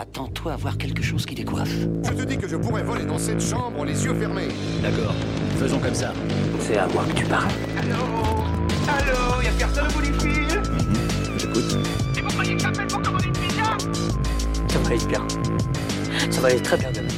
Attends-toi à voir quelque chose qui décoiffe. Je te dis que je pourrais voler dans cette chambre les yeux fermés. D'accord, faisons comme ça. C'est à moi que tu parles. Allô Allô Y'a personne au bout du fil J'écoute. Et vous croyez que j'appelle pour commander une pizza Ça va aller bien. Ça va aller très bien demain.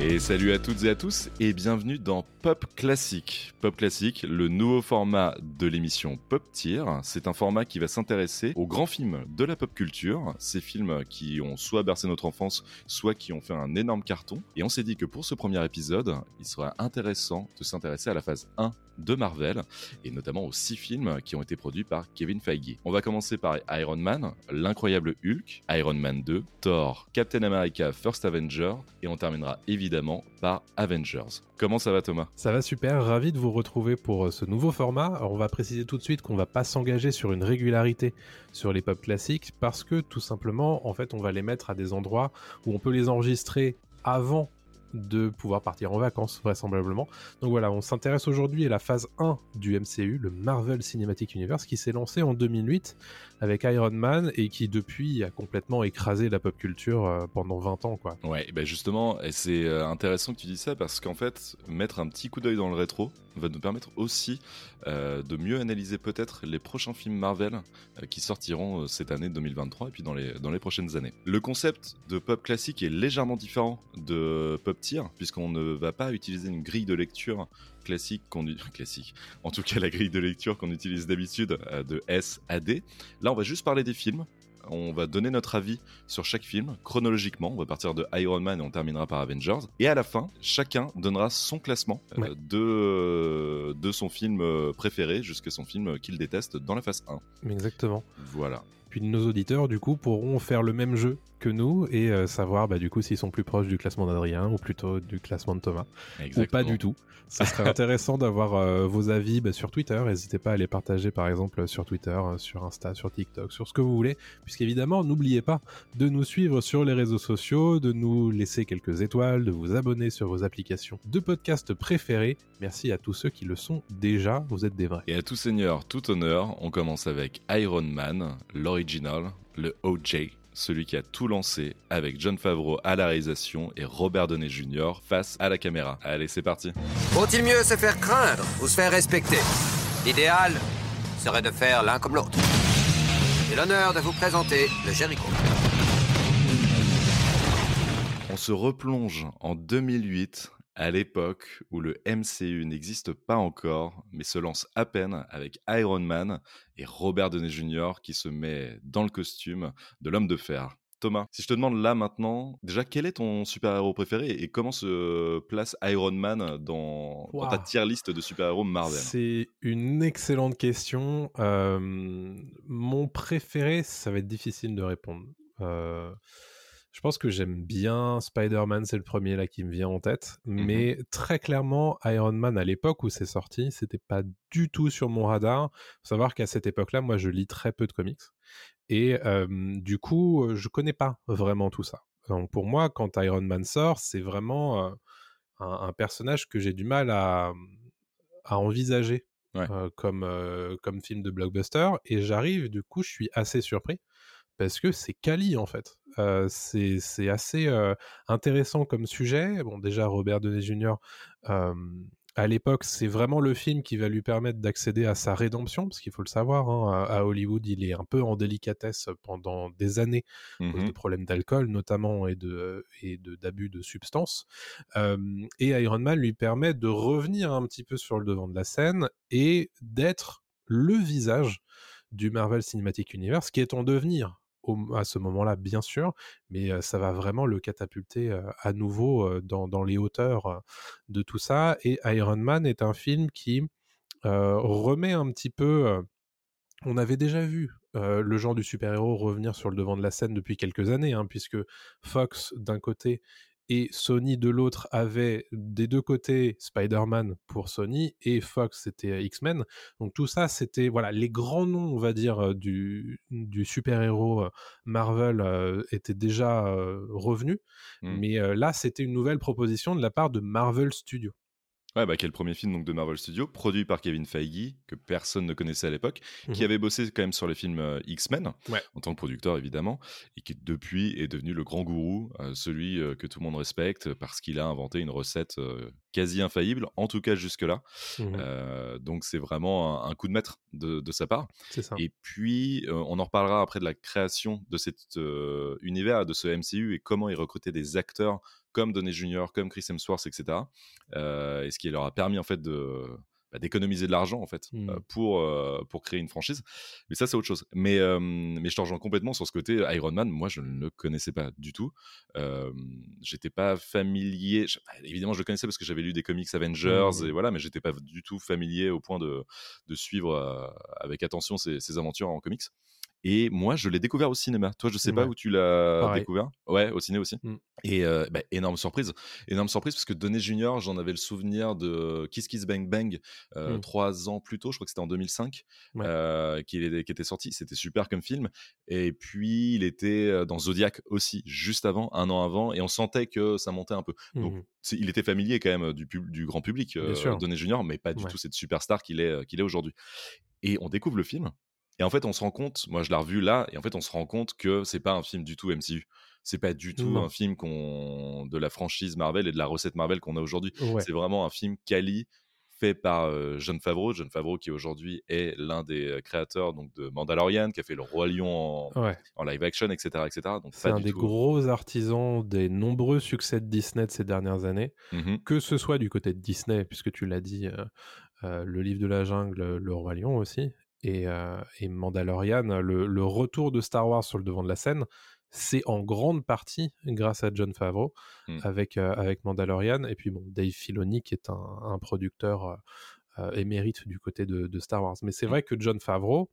Et salut à toutes et à tous et bienvenue dans Pop Classique. Pop Classique, le nouveau format de l'émission Pop Tier. C'est un format qui va s'intéresser aux grands films de la pop culture, ces films qui ont soit bercé notre enfance, soit qui ont fait un énorme carton. Et on s'est dit que pour ce premier épisode, il serait intéressant de s'intéresser à la phase 1 de Marvel et notamment aux six films qui ont été produits par Kevin Feige. On va commencer par Iron Man, l'incroyable Hulk, Iron Man 2, Thor, Captain America First Avenger et on terminera évidemment par Avengers. Comment ça va Thomas? Ça va super, ravi de vous retrouver pour euh, ce nouveau format. On va préciser tout de suite qu'on va pas s'engager sur une régularité sur les pop classiques parce que tout simplement, en fait, on va les mettre à des endroits où on peut les enregistrer avant de pouvoir partir en vacances vraisemblablement. Donc voilà, on s'intéresse aujourd'hui à la phase 1 du MCU, le Marvel Cinematic Universe, qui s'est lancé en 2008 avec Iron Man et qui depuis a complètement écrasé la pop culture euh, pendant 20 ans quoi. Ouais, ben justement, et c'est euh, intéressant que tu dis ça parce qu'en fait, mettre un petit coup d'œil dans le rétro va nous permettre aussi euh, de mieux analyser peut-être les prochains films Marvel qui sortiront cette année 2023 et puis dans les, dans les prochaines années. Le concept de pop classique est légèrement différent de pop tier puisqu'on ne va pas utiliser une grille de lecture classique qu'on classique en tout cas la grille de lecture qu'on utilise d'habitude euh, de S à D là on va juste parler des films on va donner notre avis sur chaque film chronologiquement. On va partir de Iron Man et on terminera par Avengers. Et à la fin, chacun donnera son classement euh, Ouais. de, de son film euh, préféré jusqu'à son film qu'il déteste dans la phase 1. Exactement. Voilà. Puis nos auditeurs, du coup, pourront faire le même jeu que nous et euh, savoir, bah, du coup, s'ils sont plus proches du classement d'Adrien ou plutôt du classement de Thomas. Ou pas du tout. Ça serait intéressant d'avoir euh, vos avis bah, sur Twitter. N'hésitez pas à les partager, par exemple, sur Twitter, euh, sur Insta, sur TikTok, sur ce que vous voulez. Puisqu'évidemment, n'oubliez pas de nous suivre sur les réseaux sociaux, de nous laisser quelques étoiles, de vous abonner sur vos applications de podcast préférés. Merci à tous ceux qui le sont déjà. Vous êtes des vrais. Et à tout seigneur, tout honneur, on commence avec Iron Man, l'original, le OJ, celui qui a tout lancé, avec John Favreau à la réalisation et Robert Downey Jr. face à la caméra. Allez, c'est parti. Vaut-il mieux se faire craindre ou se faire respecter? L'idéal serait de faire l'un comme l'autre. J'ai l'honneur de vous présenter le Jericho. On se replonge en 2008, à l'époque où le MCU n'existe pas encore, mais se lance à peine avec Iron Man et Robert Downey Jr. qui se met dans le costume de l'homme de fer. Thomas, si je te demande là maintenant, déjà quel est ton super-héros préféré et comment se place Iron Man dans, dans ta tier list de super-héros Marvel? C'est une excellente question. Euh, mon préféré, ça va être difficile de répondre. Euh, je pense que j'aime bien Spider-Man, c'est le premier là qui me vient en tête. Mais très clairement, Iron Man à l'époque où c'est sorti, c'était pas du tout sur mon radar. Faut savoir qu'à cette époque-là, moi, je lis très peu de comics. Et euh, du coup, je connais pas vraiment tout ça. Donc pour moi, quand Iron Man sort, c'est vraiment euh, un, un personnage que j'ai du mal à, à envisager Ouais. euh, comme, euh, comme film de blockbuster. Et j'arrive, du coup, je suis assez surpris parce que c'est quali en fait. Euh, c'est assez euh, intéressant comme sujet. Bon, déjà, Robert Downey Jr., euh, à l'époque, c'est vraiment le film qui va lui permettre d'accéder à sa rédemption, parce qu'il faut le savoir, hein, à, Hollywood, il est un peu en délicatesse pendant des années à cause Mhm. de problèmes d'alcool notamment et de et de d'abus de substances. Et Iron Man lui permet de revenir un petit peu sur le devant de la scène et d'être le visage du Marvel Cinematic Universe qui est en devenir à ce moment-là, bien sûr, mais ça va vraiment le catapulter à nouveau dans, les hauteurs de tout ça. Et Iron Man est un film qui remet un petit peu. on avait déjà vu le genre du super-héros revenir sur le devant de la scène depuis quelques années, hein, puisque Fox d'un côté et Sony de l'autre avaient des deux côtés Spider-Man pour Sony et Fox c'était X-Men. Donc tout ça c'était voilà les grands noms on va dire euh, du, du super-héros euh, Marvel euh, étaient déjà euh, revenus, Mm. mais euh, là c'était une nouvelle proposition de la part de Marvel Studios. Ouais, bah, qui est le premier film donc, de Marvel Studios, produit par Kevin Feige, que personne ne connaissait à l'époque, qui Mhm. avait bossé quand même sur les films euh, X-Men, Ouais. en tant que producteur évidemment, et qui depuis est devenu le grand gourou, euh, celui euh, que tout le monde respecte, parce qu'il a inventé une recette quasi infaillible, en tout cas jusque-là. Mhm. Donc c'est vraiment un, un coup de maître de, de sa part. Ça. Et puis, on en reparlera après de la création de cet univers, de ce MCU et comment ils recrutaient des acteurs comme Downey Jr., comme Chris Hemsworth, etc. Euh, et ce qui leur a permis en fait de bah, d'économiser de l'argent en fait Mm. euh, pour euh, pour créer une franchise. Mais ça c'est autre chose. Mais mais je te rejoins complètement sur ce côté Iron Man. Moi je ne le connaissais pas du tout. J'étais pas familier. je- bah, évidemment je le connaissais parce que j'avais lu des comics Avengers Mm. et voilà, mais j'étais pas du tout familier au point de de suivre avec attention ses, ses aventures en comics. Et moi, je l'ai découvert au cinéma. Toi, je sais pas où tu l'as Pareil. découvert. Ouais, au ciné aussi. Mm. Et euh, bah, énorme surprise. Énorme surprise parce que Donné Junior, j'en avais le souvenir de Kiss Kiss Bang Bang euh, Mm. trois ans plus tôt. Je crois que c'était en 2005 Ouais. euh, qu'il est- était sorti. C'était super comme film. Et puis, il était dans Zodiac aussi, juste avant, un an avant. Et on sentait que ça montait un peu. Donc, c'est- il était familier quand même du, pub- du grand public. Downey Junior, mais pas du Ouais. tout cette superstar qu'il est, qu'il est aujourd'hui. Et on découvre le film, et en fait, on se rend compte, moi je l'ai revu là, et en fait, on se rend compte que c'est pas un film du tout MCU. C'est pas du tout un film qu'on de la franchise Marvel et de la recette Marvel qu'on a aujourd'hui. Ouais. C'est vraiment un film quali fait par euh, John Favreau, John Favreau qui aujourd'hui est l'un des euh, créateurs donc de Mandalorian, qui a fait le roi lion en, Ouais. en live action, etc., etc. Donc C'est un des tout. gros artisans des nombreux succès de Disney de ces dernières années, Mhm. que ce soit du côté de Disney, puisque tu l'as dit, euh, euh, le livre de la jungle, le roi lion aussi, et, euh, et Mandalorian, le, le retour de Star Wars sur le devant de la scène, c'est en grande partie grâce à John Favreau Mm. avec, euh, avec Mandalorian, et puis bon, Dave Filoni qui est un, un producteur euh, émérite du côté de, de Star Wars. Mais c'est Mm. vrai que John Favreau,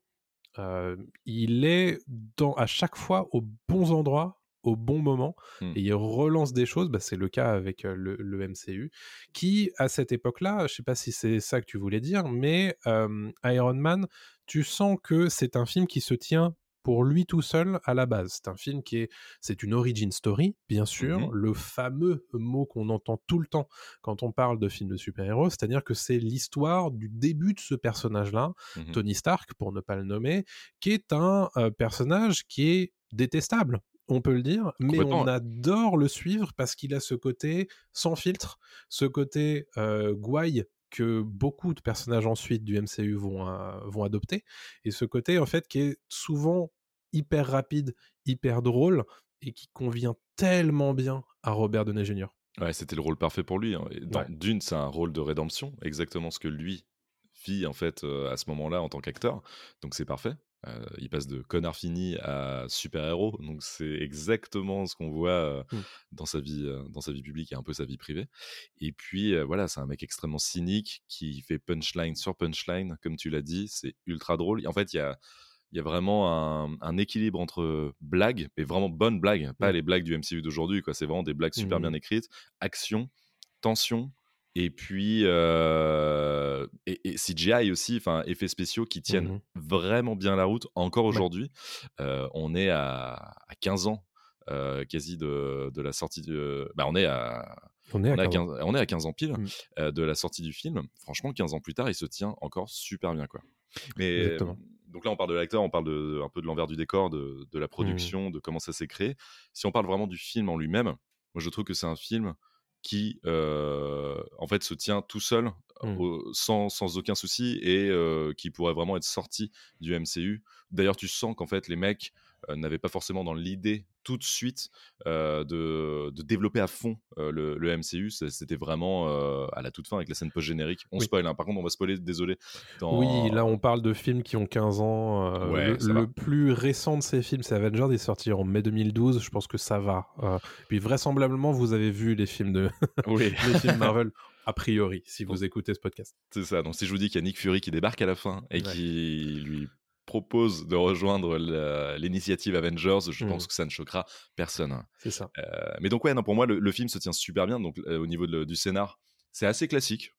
il est dans, à chaque fois aux bons endroits, au bon moment, Mm. et il relance des choses. Bah, c'est le cas avec le, le MCU, qui à cette époque-là, je sais pas si c'est ça que tu voulais dire, mais euh, Iron Man, tu sens que c'est un film qui se tient pour lui tout seul à la base. C'est un film qui est, c'est une origin story, bien sûr, Mhm. le fameux mot qu'on entend tout le temps quand on parle de films de super-héros, c'est-à-dire que c'est l'histoire du début de ce personnage-là, Mhm. Tony Stark, pour ne pas le nommer, qui est un euh, personnage qui est détestable. On peut le dire, mais on adore le suivre parce qu'il a ce côté sans filtre, ce côté euh, gouaille que beaucoup de personnages ensuite du MCU vont, euh, vont adopter, et ce côté en fait qui est souvent hyper rapide, hyper drôle, et qui convient tellement bien à Robert Downey Jr. Ouais, c'était le rôle parfait pour lui. hein. Dans- Ouais. D'une, c'est un rôle de rédemption, exactement ce que lui vit en fait euh, à ce moment-là en tant qu'acteur. Donc c'est parfait. Euh, il passe de connard fini à super-héros. Donc c'est exactement ce qu'on voit euh, Mm. dans sa vie, euh, dans sa vie publique et un peu sa vie privée. Et puis voilà, c'est un mec extrêmement cynique qui fait punchline sur punchline, comme tu l'as dit. C'est ultra drôle. En fait, il y a y a vraiment un, un équilibre entre blagues, mais vraiment bonnes blagues, pas Mm. les blagues du MCU d'aujourd'hui. quoi. C'est vraiment des blagues super Mhm. bien écrites, action, tension, et puis euh, et, et CGI aussi, enfin effets spéciaux qui tiennent Mhm. vraiment bien la route encore Ouais. aujourd'hui. Euh, on est à, à 15 ans euh, quasi de, de la sortie de... Bah, on est à... On est à On est, à 15 ans. 15, on est à 15 ans pile Mm. euh, de la sortie du film. Franchement, 15 ans plus tard, il se tient encore super bien. Quoi. Mais Exactement. donc là, on parle de l'acteur, on parle de, un peu de l'envers du décor, de, de la Mm. production, de comment ça s'est créé. Si on parle vraiment du film en lui-même, moi je trouve que c'est un film qui euh, en fait se tient tout seul Mm. au- sans, sans aucun souci et euh, qui pourrait vraiment être sorti du MCU. D'ailleurs, tu sens qu'en fait les mecs n'avaient pas forcément dans l'idée tout de suite euh, de, de développer à fond euh, le, le MCU. C'était vraiment euh, à la toute fin avec la scène post-générique. On Oui. spoil, hein. par contre on va spoiler, désolé. dans- Oui, là on parle de films qui ont 15 ans. euh, Ouais, le plus récent de ces films, c'est Avengers, il est sorti en mai 2012. Je pense que ça va. Euh, puis vraisemblablement, vous avez vu les films de Oui. les films Marvel a priori, si vous écoutez ce podcast. C'est ça. Donc si je vous dis qu'il y a Nick Fury qui débarque à la fin et Ouais. qui lui propose de rejoindre l'initiative Avengers, je Mhm. pense que ça ne choquera personne. hein. C'est ça. Euh, mais donc ouais, non, pour moi le, le film se tient super bien. Donc euh, au niveau de du scénar, c'est assez classique.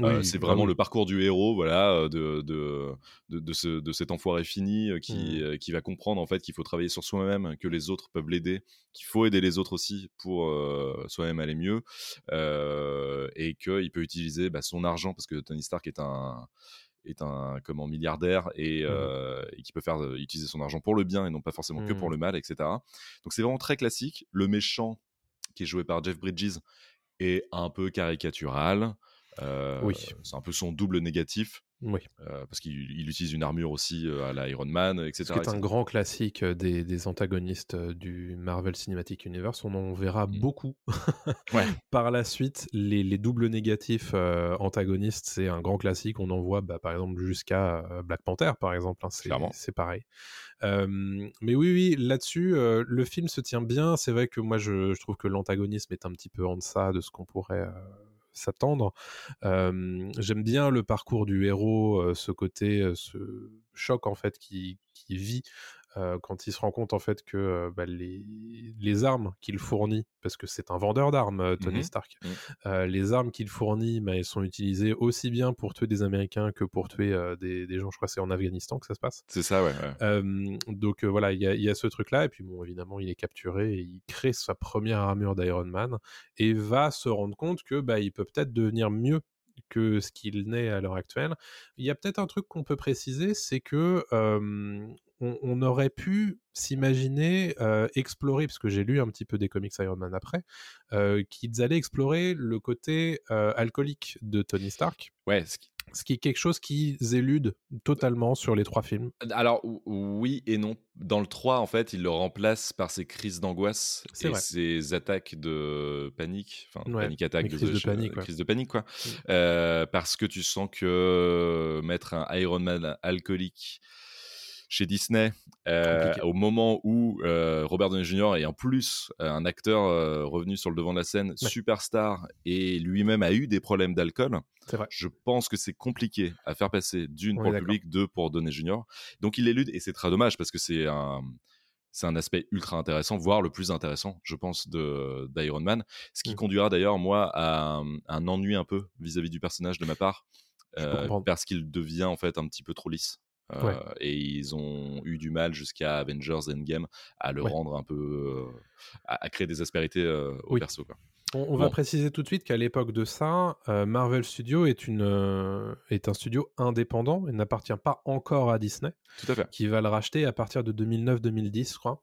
Euh, c'est vraiment oui. le parcours du héros, voilà, de, de, de, de ce, de cet enfoiré fini qui, Mm. euh, qui va comprendre en fait qu'il faut travailler sur soi-même, que les autres peuvent l'aider, qu'il faut aider les autres aussi pour euh, soi-même aller mieux, euh, et qu'il peut utiliser bah, son argent parce que Tony Stark est un est un comment milliardaire et, Mhm. euh, et qui peut faire euh, utiliser son argent pour le bien et non pas forcément que pour Mhm. le mal, etc. Donc c'est vraiment très classique. Le méchant qui est joué par Jeff Bridges est un peu caricatural. Euh, Oui. C'est un peu son double négatif. Oui. euh, parce qu'il il utilise une armure aussi euh, à la Iron Man, etc. Ce qui est un grand classique euh, des, des antagonistes du Marvel Cinematic Universe. On en verra Mm. beaucoup Ouais. par la suite. Les, les doubles négatifs euh, antagonistes, c'est un grand classique. On en voit bah, par exemple jusqu'à Black Panther, par exemple. hein, c'est, c'est pareil. Euh, mais oui, oui, là-dessus, le film se tient bien. C'est vrai que moi, je, je trouve que l'antagonisme est un petit peu en deçà de ce qu'on pourrait s'attendre. J'aime bien le parcours du héros, ce côté, ce choc en fait qui, qui vit euh, quand il se rend compte en fait que euh, bah, les, les armes qu'il fournit, parce que c'est un vendeur d'armes, euh, Tony Mhm. Stark, euh, les armes qu'il fournit, bah, elles sont utilisées aussi bien pour tuer des Américains que pour tuer des, des gens. Je crois que c'est en Afghanistan que ça se passe. C'est ça, ouais. ouais. Donc voilà, il y, a- il y a ce truc-là, et puis bon, évidemment, il est capturé et il crée sa première armure d'Iron Man et va se rendre compte que bah, il peut peut-être devenir mieux que ce qu'il n'est à l'heure actuelle. Il y a peut-être un truc qu'on peut préciser, c'est que euh, on, on aurait pu s'imaginer euh, explorer, parce que j'ai lu un petit peu des comics Iron Man après, euh, qu'ils allaient explorer le côté euh, alcoolique de Tony Stark, Ouais, ce qui- ce qui est quelque chose qu'ils éludent totalement sur les trois films. Alors ou- oui et non. Dans le 3, en fait, il le remplace par ses crises d'angoisse et vrai. ses attaques de panique, enfin Ouais, panique attaque, les crises de panique, euh, ouais. crise de panique quoi. Mm. Euh, parce que tu sens que mettre un Iron Man alcoolique chez Disney euh, au moment où euh, Robert Downey Jr. est en plus euh, un acteur revenu sur le devant de la scène, Ouais. superstar et lui-même a eu des problèmes d'alcool. Je pense que c'est compliqué à faire passer d'une pour le public, deux pour Downey Jr. Donc il l'élude et c'est très dommage parce que c'est un c'est un aspect ultra intéressant, voire le plus intéressant, je pense, de d'Iron Man. Ce qui Mm. conduira d'ailleurs moi à un, un ennui un peu vis-à-vis du personnage de ma part, euh, parce qu'il devient en fait un petit peu trop lisse. Euh, Ouais. Et ils ont eu du mal jusqu'à Avengers Endgame à le Ouais. rendre un peu, euh, à, à créer des aspérités euh, au Oui. perso. Quoi. On, on va préciser tout de suite qu'à l'époque de ça, euh, Marvel Studios est, une, euh, est un studio indépendant et n'appartient pas encore à Disney, Tout à fait. qui va le racheter à partir de 2009-2010, je crois.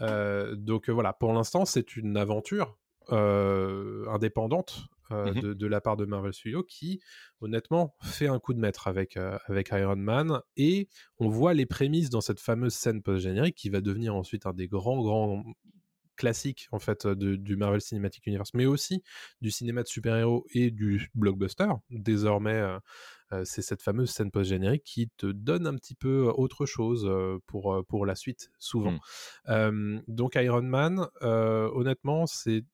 Euh, donc voilà, pour l'instant, c'est une aventure indépendante euh, Mhm. de, de la part de Marvel Studios qui, honnêtement, fait un coup de maître avec, euh, avec Iron Man. Et on voit les prémices dans cette fameuse scène post-générique qui va devenir ensuite un des grands, grands classiques en fait de- du Marvel Cinematic Universe, mais aussi du cinéma de super-héros et du blockbuster. Désormais, euh, euh, c'est cette fameuse scène post-générique qui te donne un petit peu autre chose euh, pour, euh, pour la suite, souvent. Mm. Euh, donc Iron Man, euh, honnêtement, c'est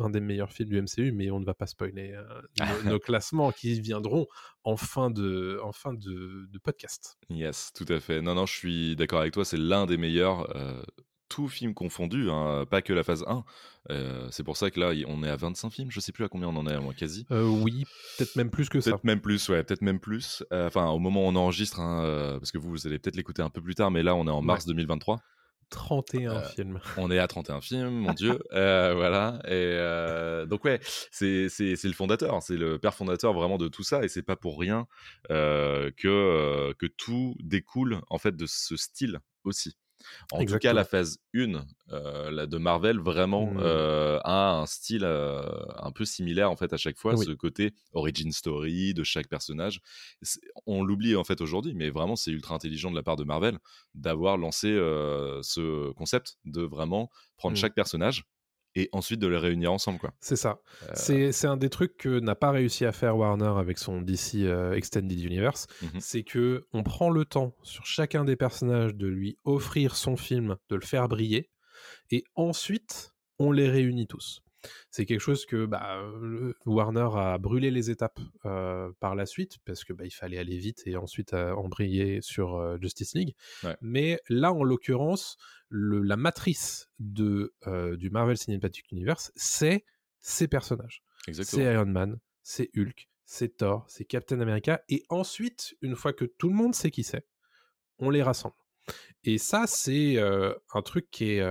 un des meilleurs films du MCU, mais on ne va pas spoiler euh, nos, nos classements qui viendront en fin de, en fin de, de podcast. Yes, tout à fait. Non, non, je suis d'accord avec toi, c'est l'un des meilleurs, euh, tout film confondu, hein, pas que la phase 1. Euh, c'est pour ça que là, on est à 25 films, je sais plus à combien on en est, moi, quasi. Euh, oui, peut-être même plus que ça. Peut-être même plus, ouais, peut-être même plus. Enfin, au moment où on enregistre, hein, parce que vous, vous allez peut-être l'écouter un peu plus tard, mais là, on est en mars 2023. 31 Euh, films. On est à 31 films, mon Dieu. Euh, voilà. Et euh, donc, ouais, c'est c'est- c'est le fondateur, c'est le père fondateur vraiment de tout ça. Et c'est pas pour rien que, que tout découle en fait de ce style aussi. En tout cas, la phase 1 euh, la de Marvel vraiment Mm. euh, a un style euh, un peu similaire en fait à chaque fois, Oui. ce côté origin story de chaque personnage. On l'oublie en fait aujourd'hui, mais vraiment c'est ultra intelligent de la part de Marvel d'avoir lancé ce concept de vraiment prendre Mm. chaque personnage et ensuite de les réunir ensemble quoi. C'est ça. Euh, C'est un des trucs que n'a pas réussi à faire Warner avec son DC euh, Extended Universe. Mhm. C'est que on prend le temps sur chacun des personnages de lui offrir son film, de le faire briller, et ensuite on les réunit tous. C'est quelque chose que bah, Warner a brûlé les étapes euh, par la suite parce que bah, il fallait aller vite et ensuite embrayer sur euh, Justice League. Ouais. Mais là, en l'occurrence, le- la matrice de, euh, du Marvel Cinematic Universe, c'est ces personnages. C'est Iron Man, c'est Hulk, c'est Thor, c'est Captain America, et ensuite, une fois que tout le monde sait qui c'est, on les rassemble. Et ça, c'est un truc qui est,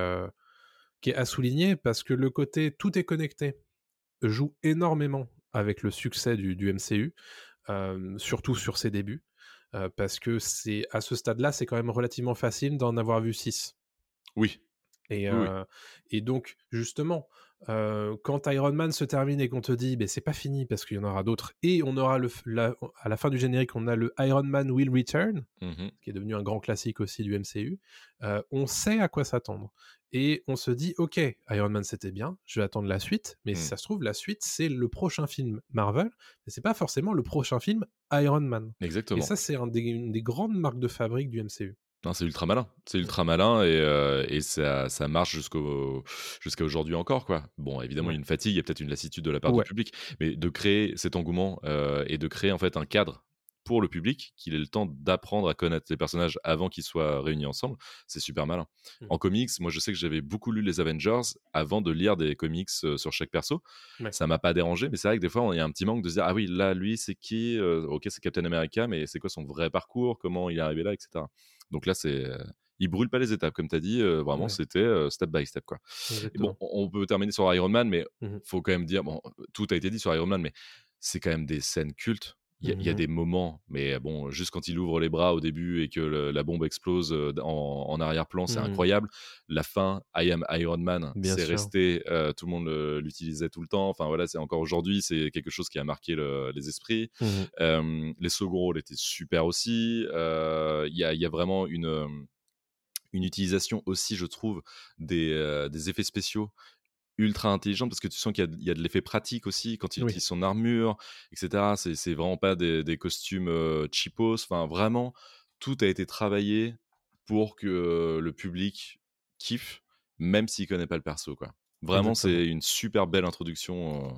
qui est à souligner parce que le côté tout est connecté joue énormément avec le succès du, du MCU, euh, surtout sur ses débuts, euh, parce que c'est à ce stade-là, c'est quand même relativement facile d'en avoir vu 6. Oui. Et, Oui, oui. euh, et donc, justement, euh, quand Iron Man se termine et qu'on te dit, ben, c'est pas fini parce qu'il y en aura d'autres, et on aura le, la- à la fin du générique, on a le Iron Man Will Return, Mhm. qui est devenu un grand classique aussi du MCU, euh, on sait à quoi s'attendre. Et on se dit, ok, Iron Man c'était bien, je vais attendre la suite, mais Mm. si ça se trouve, la suite c'est le prochain film Marvel, mais c'est pas forcément le prochain film Iron Man. Exactement. Et ça, c'est un des- une des grandes marques de fabrique du MCU. Non, c'est ultra malin. C'est ultra malin et, euh, et ça, ça marche jusqu'au, jusqu'à aujourd'hui encore. Quoi. Bon, évidemment, il y a une fatigue et peut-être une lassitude de la part Ouais. du public, mais de créer cet engouement euh, et de créer en fait un cadre pour le public, qu'il ait le temps d'apprendre à connaître les personnages avant qu'ils soient réunis ensemble, c'est super malin. Mm. En comics, moi je sais que j'avais beaucoup lu les Avengers avant de lire des comics euh, sur chaque perso. Ouais. Ça m'a pas dérangé, mais c'est vrai que des fois il y a un petit manque de se dire ah oui là lui c'est qui Euh, Ok c'est Captain America, mais c'est quoi son vrai parcours Comment il est arrivé là, etc. Donc là c'est euh, il brûle pas les étapes comme tu as dit. euh, vraiment Ouais. c'était euh, step by step quoi. Et Exactement. bon, on peut terminer sur Iron Man, mais Mhm. faut quand même dire, bon, tout a été dit sur Iron Man, mais c'est quand même des scènes cultes. Il y, a- y Mhm. des moments, mais bon, juste quand il ouvre les bras au début et que le- la bombe explose euh, en, en arrière-plan, c'est Mhm. incroyable. La fin, I am Iron Man, c'est resté, euh, tout le monde l'utilisait tout le temps. Enfin voilà, c'est encore aujourd'hui, c'est quelque chose qui a marqué le- les esprits. Euh, les seconds rôles étaient super aussi. Euh, Il y, a, il y a vraiment une, euh, une utilisation aussi, je trouve, des, euh, des effets spéciaux ultra intelligente parce que tu sens qu'il y a, il y a de l'effet pratique aussi quand il Oui. utilise son armure, etc. C'est, vraiment pas des, des costumes euh, cheapos. Enfin, vraiment, tout a été travaillé pour que euh, le public kiffe, même s'il connaît pas le perso. Quoi. Vraiment, c'est une super belle introduction euh,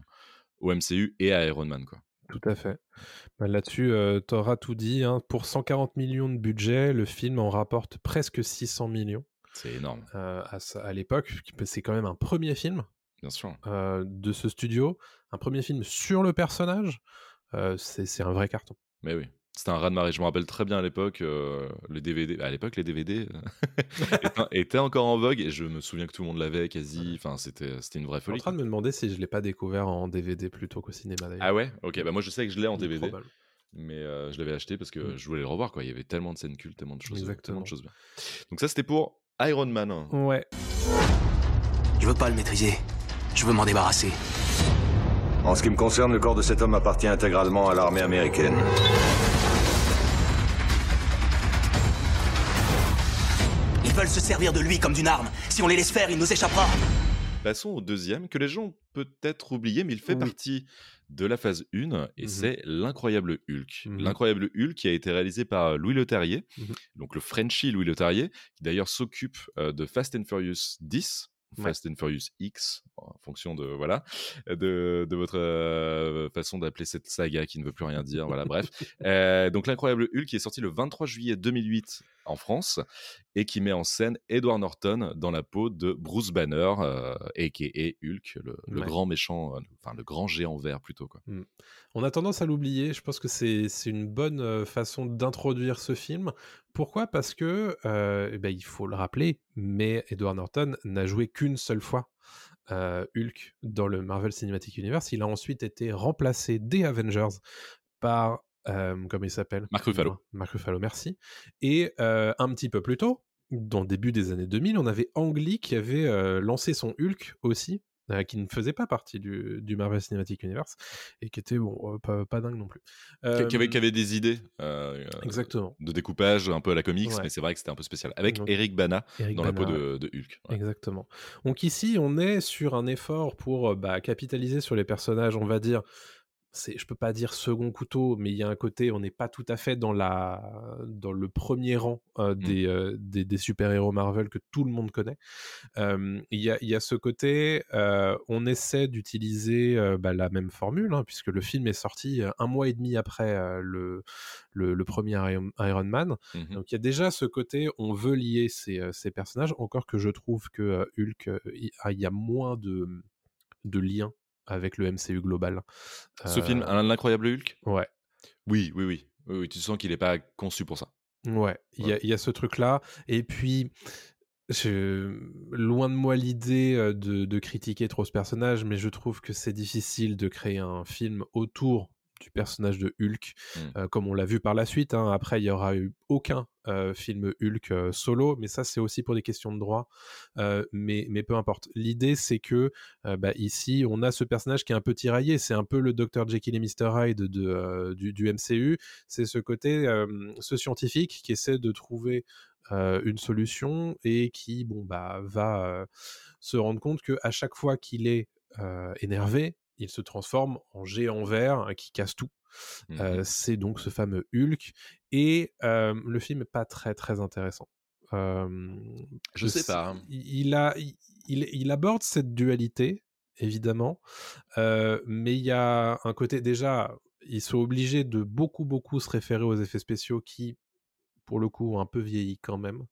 au MCU et à Iron Man. Quoi. Tout à fait. Bah, Là-dessus, t'auras tout dit. hein. Pour 140 millions de budget, le film en rapporte presque 600 millions C'est énorme, euh, à, l'époque. C'est quand même un premier film bien sûr. euh, de ce studio, un premier film sur le personnage. euh, c'est un vrai carton. Mais oui. C'était un raz-de-marée. Je me rappelle très bien à l'époque, les DVD. À l'époque, les DVD étaient, encore en vogue et je me souviens que tout le monde l'avait quasi. Enfin, c'était, une vraie Je suis en folie. train de me demander si je l'ai pas découvert en DVD plutôt qu'au cinéma d'ailleurs. Ah ouais? Ok, bah moi je sais que je l'ai en DVD, probable. mais euh, je l'avais acheté parce que Mm. je voulais le revoir. Quoi. Il y avait tellement de scènes cultes, tellement de choses, tellement Exactement. de choses bien. Donc ça c'était pour Iron Man. Ouais. Je veux pas le maîtriser. Je veux m'en débarrasser. En ce qui me concerne, le corps de cet homme appartient intégralement à l'armée américaine. Ils veulent se servir de lui comme d'une arme. Si on les laisse faire, il nous échappera. Passons au deuxième, que les gens ont peut-être oublié, mais il fait Oui. partie de la phase 1, et Mhm. c'est l'incroyable Hulk. Mhm. L'incroyable Hulk qui a été réalisé par Louis Leterrier, Mhm. donc le Frenchie Louis Leterrier, qui d'ailleurs s'occupe euh, de Fast and Furious 10, Ouais. Fast and Furious X, en fonction de voilà de, de votre euh, façon d'appeler cette saga qui ne veut plus rien dire. Voilà, bref. Euh, donc l'incroyable Hulk qui est sorti le 23 juillet 2008 en France et qui met en scène Edward Norton dans la peau de Bruce Banner, euh, a.k.a. Hulk, le, le Ouais. grand méchant, euh, enfin le grand géant vert plutôt quoi. On a tendance à l'oublier. Je pense que c'est une bonne façon d'introduire ce film. Pourquoi? Parce que, euh, eh ben, il faut le rappeler, mais Edward Norton n'a joué qu'une seule fois euh, Hulk dans le Marvel Cinematic Universe. Il a ensuite été remplacé des Avengers par, euh, comment il s'appelle? Mark Ruffalo. Mark Ruffalo, merci. Et un petit peu plus tôt, dans le début des années 2000, on avait Ang Lee qui avait lancé son Hulk aussi, euh, qui ne faisait pas partie du, du Marvel Cinematic Universe et qui était bon, euh, pas, pas dingue non plus. Qui, qui avait, Euh, qui avait des idées Exactement. de découpage un peu à la comics, Ouais. mais c'est vrai que c'était un peu spécial. Avec Donc, Eric Bana Eric dans la peau de, de Hulk. Ouais. Exactement. Donc ici, on est sur un effort pour bah, capitaliser sur les personnages, on va dire. C'est, je peux pas dire second couteau, mais il y a un côté, on n'est pas tout à fait dans la, dans le premier rang euh, des, euh, des, des super-héros Marvel que tout le monde connaît. Euh, Il y, a, il y a ce côté, on essaie d'utiliser bah, la même formule, hein, puisque le film est sorti un mois et demi après le, le, le premier Iron, Man. Mhm. Donc il y a déjà ce côté, on veut lier ces, ces personnages, encore que je trouve que Hulk, il ah, il y a moins de, de liens avec le MCU global. Ce film, l'incroyable Hulk? Ouais. Oui, oui, oui, oui, oui, Tu sens qu'il n'est pas conçu pour ça. Ouais, il y, y, a ce truc-là. Et puis, je... loin de moi l'idée de, de, critiquer trop ce personnage, mais je trouve que c'est difficile de créer un film autour du personnage de Hulk, mmh. euh, comme on l'a vu par la suite. Hein. Après, il n'y aura eu aucun euh, film Hulk euh, solo, mais ça, c'est aussi pour des questions de droit. mais, mais peu importe. L'idée, c'est que bah, ici, on a ce personnage qui est un peu tiraillé. C'est un peu le Dr. Jekyll et Mr. Hyde de, du, du, MCU. C'est ce côté, ce scientifique qui essaie de trouver une solution et qui bon, bah, va se rendre compte qu'à chaque fois qu'il est énervé, il se transforme en géant vert hein, qui casse tout. Mmh c'est donc ce fameux Hulk. Et le film n'est pas très très intéressant. je sais pas. Hein. Il, a, il, aborde cette dualité, évidemment, mais il y a un côté déjà, ils sont obligés de beaucoup beaucoup se référer aux effets spéciaux qui, pour le coup, ont un peu vieilli quand même.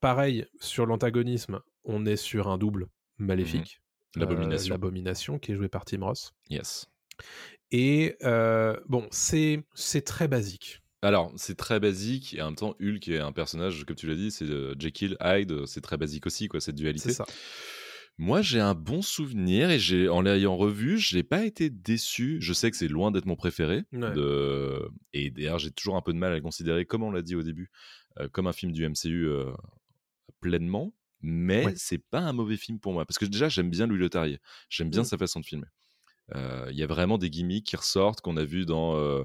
pareil sur l'antagonisme, on est sur un double mmh maléfique. L'abomination. L'abomination qui est jouée par Tim Ross. Yes. Et euh, bon, c'est très basique. Alors, c'est très basique, et en même temps, Hulk est un personnage, comme tu l'as dit, c'est euh, Jekyll, Hyde, c'est très basique aussi, quoi, cette dualité. C'est ça. Moi, j'ai un bon souvenir, et j'ai, en l'ayant revu, je n'ai pas été déçu. Je sais que c'est loin d'être mon préféré. De... Et d'ailleurs, j'ai toujours un peu de mal à le considérer, comme on l'a dit au début, euh, comme un film du MCU pleinement mais c'est pas un mauvais film pour moi parce que déjà j'aime bien Louis Leterrier, j'aime bien mmh. sa façon de filmer. Il y a vraiment des gimmicks qui ressortent qu'on a vu dans euh,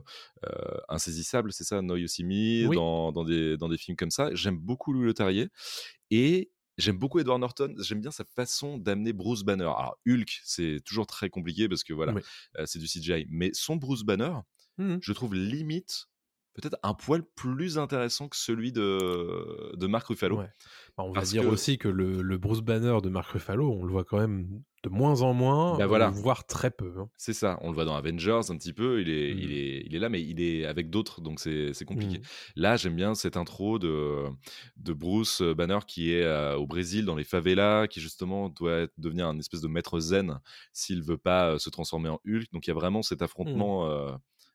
Insaisissable, c'est ça, No You See Me, dans, dans, des, dans des films comme ça. J'aime beaucoup Louis Leterrier et J'aime beaucoup Edward Norton. J'aime bien sa façon d'amener Bruce Banner. Alors Hulk, c'est toujours très compliqué parce que voilà, c'est du CGI. Mais son Bruce Banner, mmh je trouve limite peut-être un poil plus intéressant que celui de, de Mark Ruffalo. Bah, on va dire aussi que le, le, Bruce Banner de Mark Ruffalo, on le voit quand même de moins en moins, bah voilà. voire très peu. Hein. C'est ça, on le voit dans Avengers un petit peu, il est, il mmh. est, il est là, mais il est avec d'autres, donc c'est compliqué. Mmh. Là, j'aime bien cette intro de, de Bruce Banner qui est euh, au Brésil, dans les favelas, qui justement doit devenir un espèce de maître zen s'il veut pas euh, se transformer en Hulk. Donc il y a vraiment cet affrontement... Euh,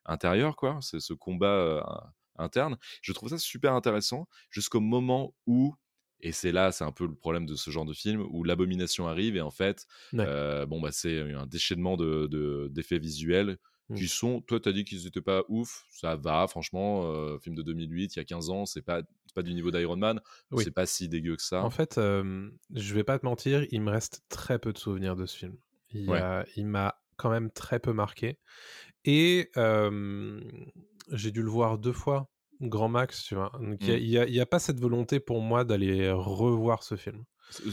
intérieur, quoi. C'est ce combat interne. Je trouve ça super intéressant jusqu'au moment où et c'est là, c'est un peu le problème de ce genre de film où l'abomination arrive et en fait, bon bah c'est un déchaînement de d'effets visuels mmh. qui sont. Toi, tu as dit qu'ils n'étaient pas ouf, ça va, franchement. film de 2008, il y a 15 ans, c'est pas pas du niveau d'Iron Man, c'est pas si dégueu que ça. En fait, je vais pas te mentir, il me reste très peu de souvenirs de ce film. il m'a quand même très peu marqué. Et j'ai dû le voir deux fois, grand max, tu vois? il n'y mmh. a, a, pas cette volonté pour moi d'aller revoir ce film.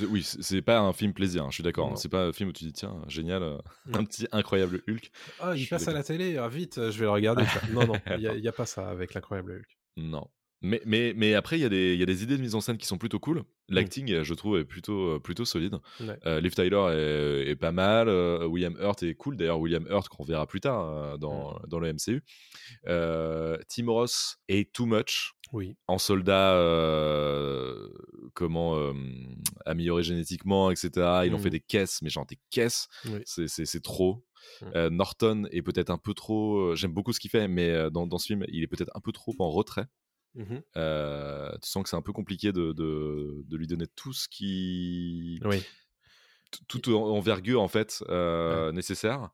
Oui, c'est pas un film plaisir, hein, je suis d'accord. Hein. C'est pas un film où tu dis, tiens, génial, un petit incroyable Hulk. Ah, il passe à la télé, ah, vite, je vais le regarder. non, non, il n'y a, a, pas ça avec l'incroyable Hulk. Non. Mais, mais, mais après, il y, a des, y a des idées de mise en scène qui sont plutôt cool. Mmh. L'acting, je trouve, est plutôt, plutôt solide. Euh, Liv Tyler est, pas mal. Euh, William Hurt est cool. D'ailleurs, William Hurt, qu'on verra plus tard euh, dans, mmh. dans le MCU. Tim Ross est too much. Oui. En soldat, comment améliorer génétiquement, etc. Il en fait mmh. des caisses, mais genre des caisses. C'est trop. Norton est peut-être un peu trop. J'aime beaucoup ce qu'il fait, mais dans, dans, ce film, il est peut-être un peu trop en retrait. Mmh tu sens que c'est un peu compliqué de, de, de, lui donner tout ce qui. Oui. Toute envergure, en fait, nécessaire.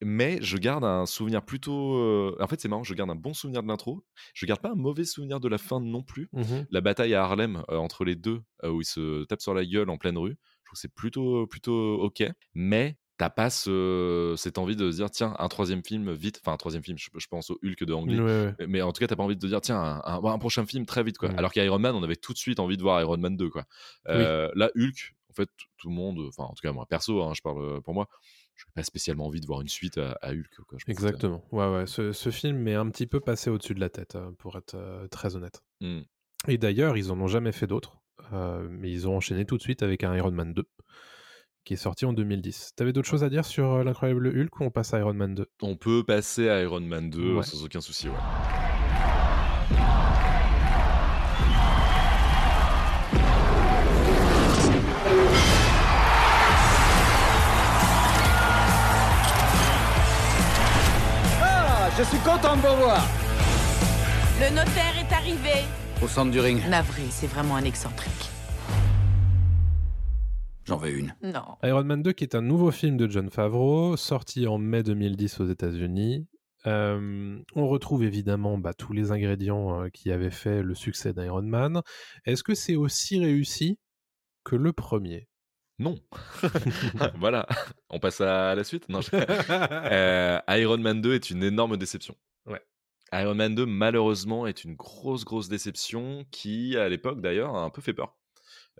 Mais je garde un souvenir plutôt. En fait, c'est marrant, je garde un bon souvenir de l'intro. Je garde pas un mauvais souvenir de la fin non plus. Mmh la bataille à Harlem, entre les deux, où ils se tapent sur la gueule en pleine rue, je trouve que c'est plutôt, plutôt ok. Mais t'as pas cette envie de se dire tiens un troisième film vite enfin un troisième film je, pense au Hulk de Ang mais en tout cas t'as pas envie de te dire tiens un, prochain film très vite quoi. Alors qu'Iron Man on avait tout de suite envie de voir Iron Man 2 quoi. Euh, là Hulk en fait tout le monde enfin en tout cas moi perso hein, je parle euh, pour moi je n'ai pas spécialement envie de voir une suite à, Hulk quoi, exactement. Ouais ouais ce, film est un petit peu passé au-dessus de la tête hein, pour être euh, très honnête. Mmh. et d'ailleurs ils en ont jamais fait d'autres mais ils ont enchaîné tout de suite avec un Iron Man 2 qui est sorti en 2010. T'avais d'autres choses à dire sur euh, l'incroyable Hulk ou on passe à Iron Man 2 On peut passer à Iron Man 2 sans aucun souci, ouais. Ah, je suis content de vous voir. Le notaire est arrivé. Au centre du ring. Navré, c'est vraiment un excentrique. J'en veux une. Non. Iron Man 2, qui est un nouveau film de John Favreau, sorti en mai 2010 aux États-Unis. Euh, on retrouve évidemment bah, tous les ingrédients euh, qui avaient fait le succès d'Iron Man. Est-ce que c'est aussi réussi que le premier? Non. voilà. On passe à la suite? Non. je- Euh, Iron Man 2 est une énorme déception. Ouais. Iron Man 2, malheureusement, est une grosse, grosse déception qui, à l'époque d'ailleurs, a un peu fait peur.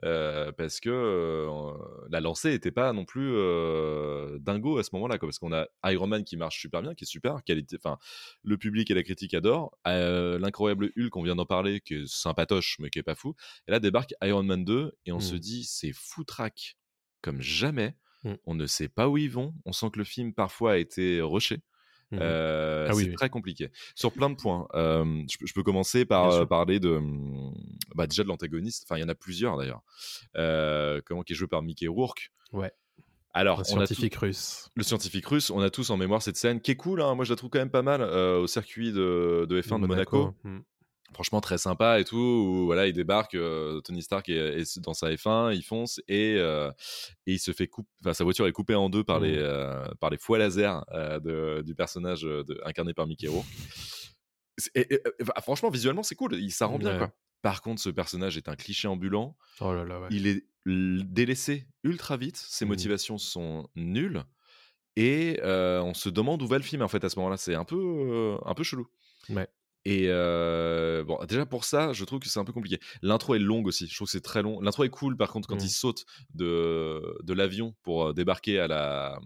Euh, parce que euh, la lancée n'était pas non plus euh, dingo à ce moment-là, parce qu'on a Iron Man qui marche super bien, qui est super, qualité, enfin le public et la critique adorent, l'incroyable Hulk, on vient d'en parler, qui est sympatoche mais qui est pas fou, et là débarque Iron Man 2 et on se Mm. dit c'est foutraque comme jamais, Mm. on ne sait pas où ils vont, on sent que le film parfois a été rushé. Mhm. Euh, Ah c'est oui. très compliqué. Sur plein de points. Euh, je, peux- je peux commencer par euh, parler de, hum, bah, déjà de l'antagoniste. Enfin, il y en a plusieurs d'ailleurs. Comment qui est joué par Mickey Rourke. Ouais. Alors, tout- scientifique russe. le scientifique russe, on a tous en mémoire cette scène qui est cool. hein. Moi, je la trouve quand même pas mal au circuit de, de F1 de Monaco. Mm. Franchement, très sympa et tout. Où, voilà, il débarque, euh, Tony Stark est, est dans sa F1, il fonce et, euh, et il se fait couper. Enfin, sa voiture est coupée en deux par les euh, par les foies laser euh, de- du personnage de- incarné par Mickey Rourke. Et- et- franchement, visuellement, c'est cool. Il ça rend bien quoi. Par contre, ce personnage est un cliché ambulant. Oh là là, ouais. Il est délaissé ultra vite. Ses Mhm. motivations sont nulles. Et on se demande où va le film en fait à ce moment-là. C'est un peu, un peu chelou. Ouais. Et euh, bon, déjà pour ça, je trouve que c'est un peu compliqué. L'intro est longue aussi. Je trouve que c'est très long. L'intro est cool par contre quand il saute de, de l'avion pour euh, débarquer à la,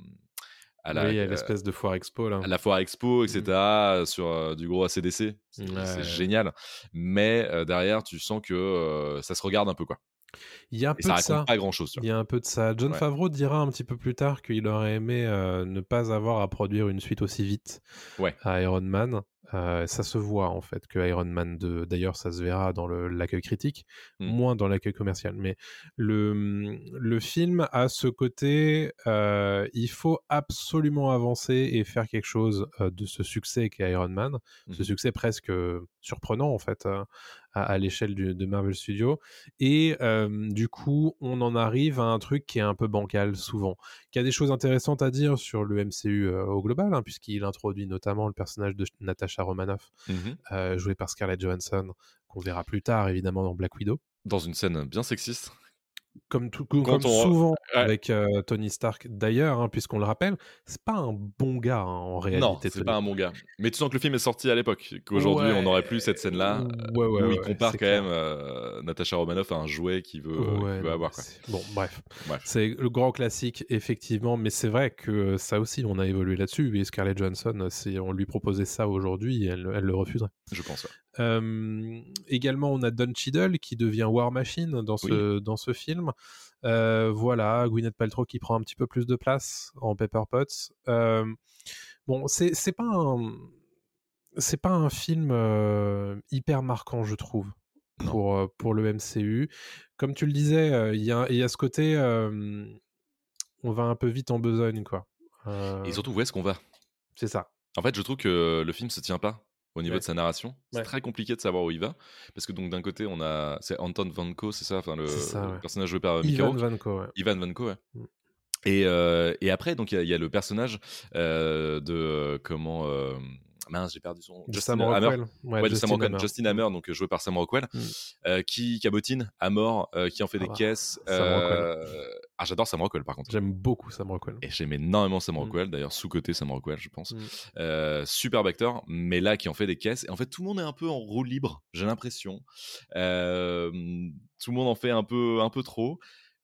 à la, oui, il y a euh, l'espèce de foire expo là. à la foire expo, etc. Sur euh, du gros ACDC. C'est Ouais. génial. Mais euh, derrière, tu sens que ça se regarde un peu quoi. Il y a un peu ça de ça. pas grand chose. Il y a un peu de ça. John Ouais. Favreau dira un petit peu plus tard qu'il aurait aimé euh, ne pas avoir à produire une suite aussi vite Ouais. à Iron Man. Euh, ça se voit en fait que Iron Man 2, d'ailleurs ça se verra dans l'accueil critique, Mm. moins dans l'accueil commercial. Mais le, le film a ce côté, euh, il faut absolument avancer et faire quelque chose de ce succès qu'est Iron Man, ce Mhm. succès presque surprenant en fait euh, à, à l'échelle de Marvel Studios. Et euh, du coup, on en arrive à un truc qui est un peu bancal souvent, qui a des choses intéressantes à dire sur le MCU euh, au global, hein, puisqu'il introduit notamment le personnage de Natasha Romanoff, euh, joué par Scarlett Johansson, qu'on verra plus tard évidemment dans Black Widow. Dans une scène bien sexiste. Comme, tout, comme Quand on- souvent Ouais. avec euh, Tony Stark d'ailleurs, hein, puisqu'on le rappelle, c'est pas un bon gars hein, en réalité. Non, c'est pas un bon gars. Mais tu sens que le film est sorti à l'époque. Qu'aujourd'hui, on n'aurait plus cette scène-là. Ouais, ouais, où il compare quand clair. même euh, Natasha Romanoff à un jouet qu'il veut, euh, veut avoir. Quoi. Bon, bref. Bref. C'est le grand classique, effectivement, mais c'est vrai que ça aussi, on a évolué là-dessus. Et Scarlett Johansson, si on lui proposait ça aujourd'hui, elle, elle le refuserait. Je pense. Euh, également, on a Don Cheadle qui devient War Machine dans ce, dans ce film. Euh, voilà, Gwyneth Paltrow qui prend un petit peu plus de place en Pepper Potts. Euh, bon, c'est pas un c'est pas un film hyper marquant, je trouve, Non. pour, pour le MCU. Comme tu le disais, il y, a, y a ce côté, on va un peu vite en besogne, quoi. Et surtout, où est-ce qu'on va? C'est ça. En fait, je trouve que le film se tient pas au niveau Ouais. de sa narration. C'est très compliqué de savoir où il va. Parce que donc d'un côté, on a. C'est Anton Vanko, c'est ça? Enfin, le, C'est ça, le ouais. personnage joué par euh, Mickey Ivan. Vanko, ouais. Ivan Vanko, ouais. Mm. Et, euh, et après, donc il y a- il y, a le personnage euh, de euh, comment mince, j'ai perdu son De Justin Sam Hammer. Rockwell. Ouais, Ouais, Justin Sam Rockwell, Hammer. Justin Hammer, donc joué par Sam Rockwell, Mm. euh, qui cabotine à mort, euh, qui en fait Ah des bah, caisses. Euh, Ah, j'adore Sam Rockwell par contre. J'aime beaucoup Sam Rockwell. Et j'aime énormément Sam Mm. Rockwell, d'ailleurs sous-côté Sam Rockwell, je pense. Mm. Euh, superbe acteur, mais là qui en fait des caisses. Et en fait, tout le monde est un peu en roue libre, j'ai l'impression. Euh, tout le monde en fait un peu, un peu trop.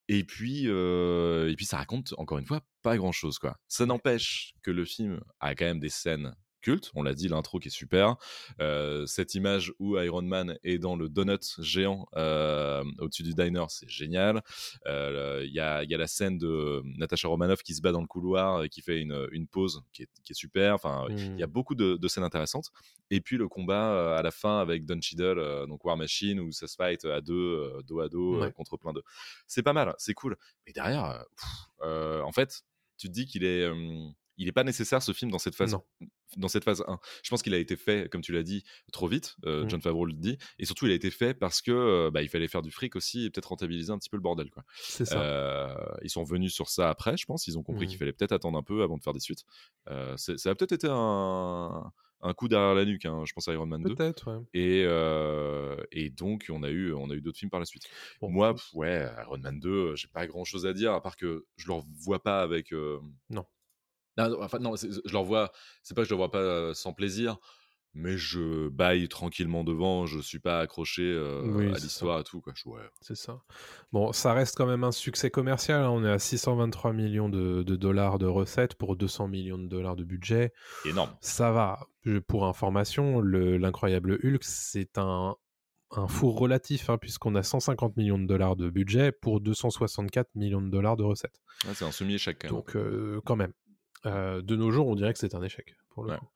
Et puis, euh, et puis, ça raconte encore une fois pas grand chose, quoi. Ça n'empêche que le film a quand même des scènes cultes. On l'a dit, l'intro qui est super. Euh, cette image où Iron Man est dans le donut géant euh, au-dessus du diner, c'est génial. Euh, Il y, a, il y a la scène de Natasha Romanoff qui se bat dans le couloir et qui fait une, une pause qui est, qui est super. Enfin, il y a Mm. beaucoup de, de scènes intéressantes. Et puis le combat à la fin avec Don Cheadle, donc War Machine, où ça se fight à deux, dos à dos, Ouais. contre plein de. C'est pas mal, c'est cool. Mais derrière, pff, en fait, tu te dis qu'il est, il n'est pas nécessaire ce film dans cette phase Non. dans cette phase 1. Je pense qu'il a été fait, comme tu l'as dit, trop vite. euh, Mm. John Favreau le dit, et surtout il a été fait parce que euh, bah, il fallait faire du fric aussi et peut-être rentabiliser un petit peu le bordel. Quoi. Ça. Euh, ils sont venus sur ça après, je pense. Ils ont compris qu'il fallait peut-être attendre un peu avant de faire des suites. Euh, ça a peut-être été un, un coup derrière la nuque. hein, je pense à Iron Man 2. Peut-être, ouais. Et, euh, et donc, on a eu, on a eu d'autres films par la suite. Bon, Moi, pff, ouais, Iron Man 2, euh, j'ai pas grand chose à dire, à part que je le vois pas avec. euh, Non. Non, enfin, non, je le vois, c'est pas que je le vois pas sans plaisir, mais je baille tranquillement devant, je suis pas accroché euh, Oui, à l'histoire et tout. Quoi. Ouais. C'est ça. Bon, ça reste quand même un succès commercial. hein. On est à 623 millions de, de dollars de recettes pour 200 millions de dollars de budget. Énorme. Ça va. Pour information, le- l'incroyable Hulk, c'est un, un four relatif, hein, puisqu'on a 150 millions de dollars de budget pour 264 millions de dollars de recettes. Ouais, c'est un semi-échec. Donc, euh, quand même. Euh, de nos jours, on dirait que c'est un échec. Pour le Ouais. coup.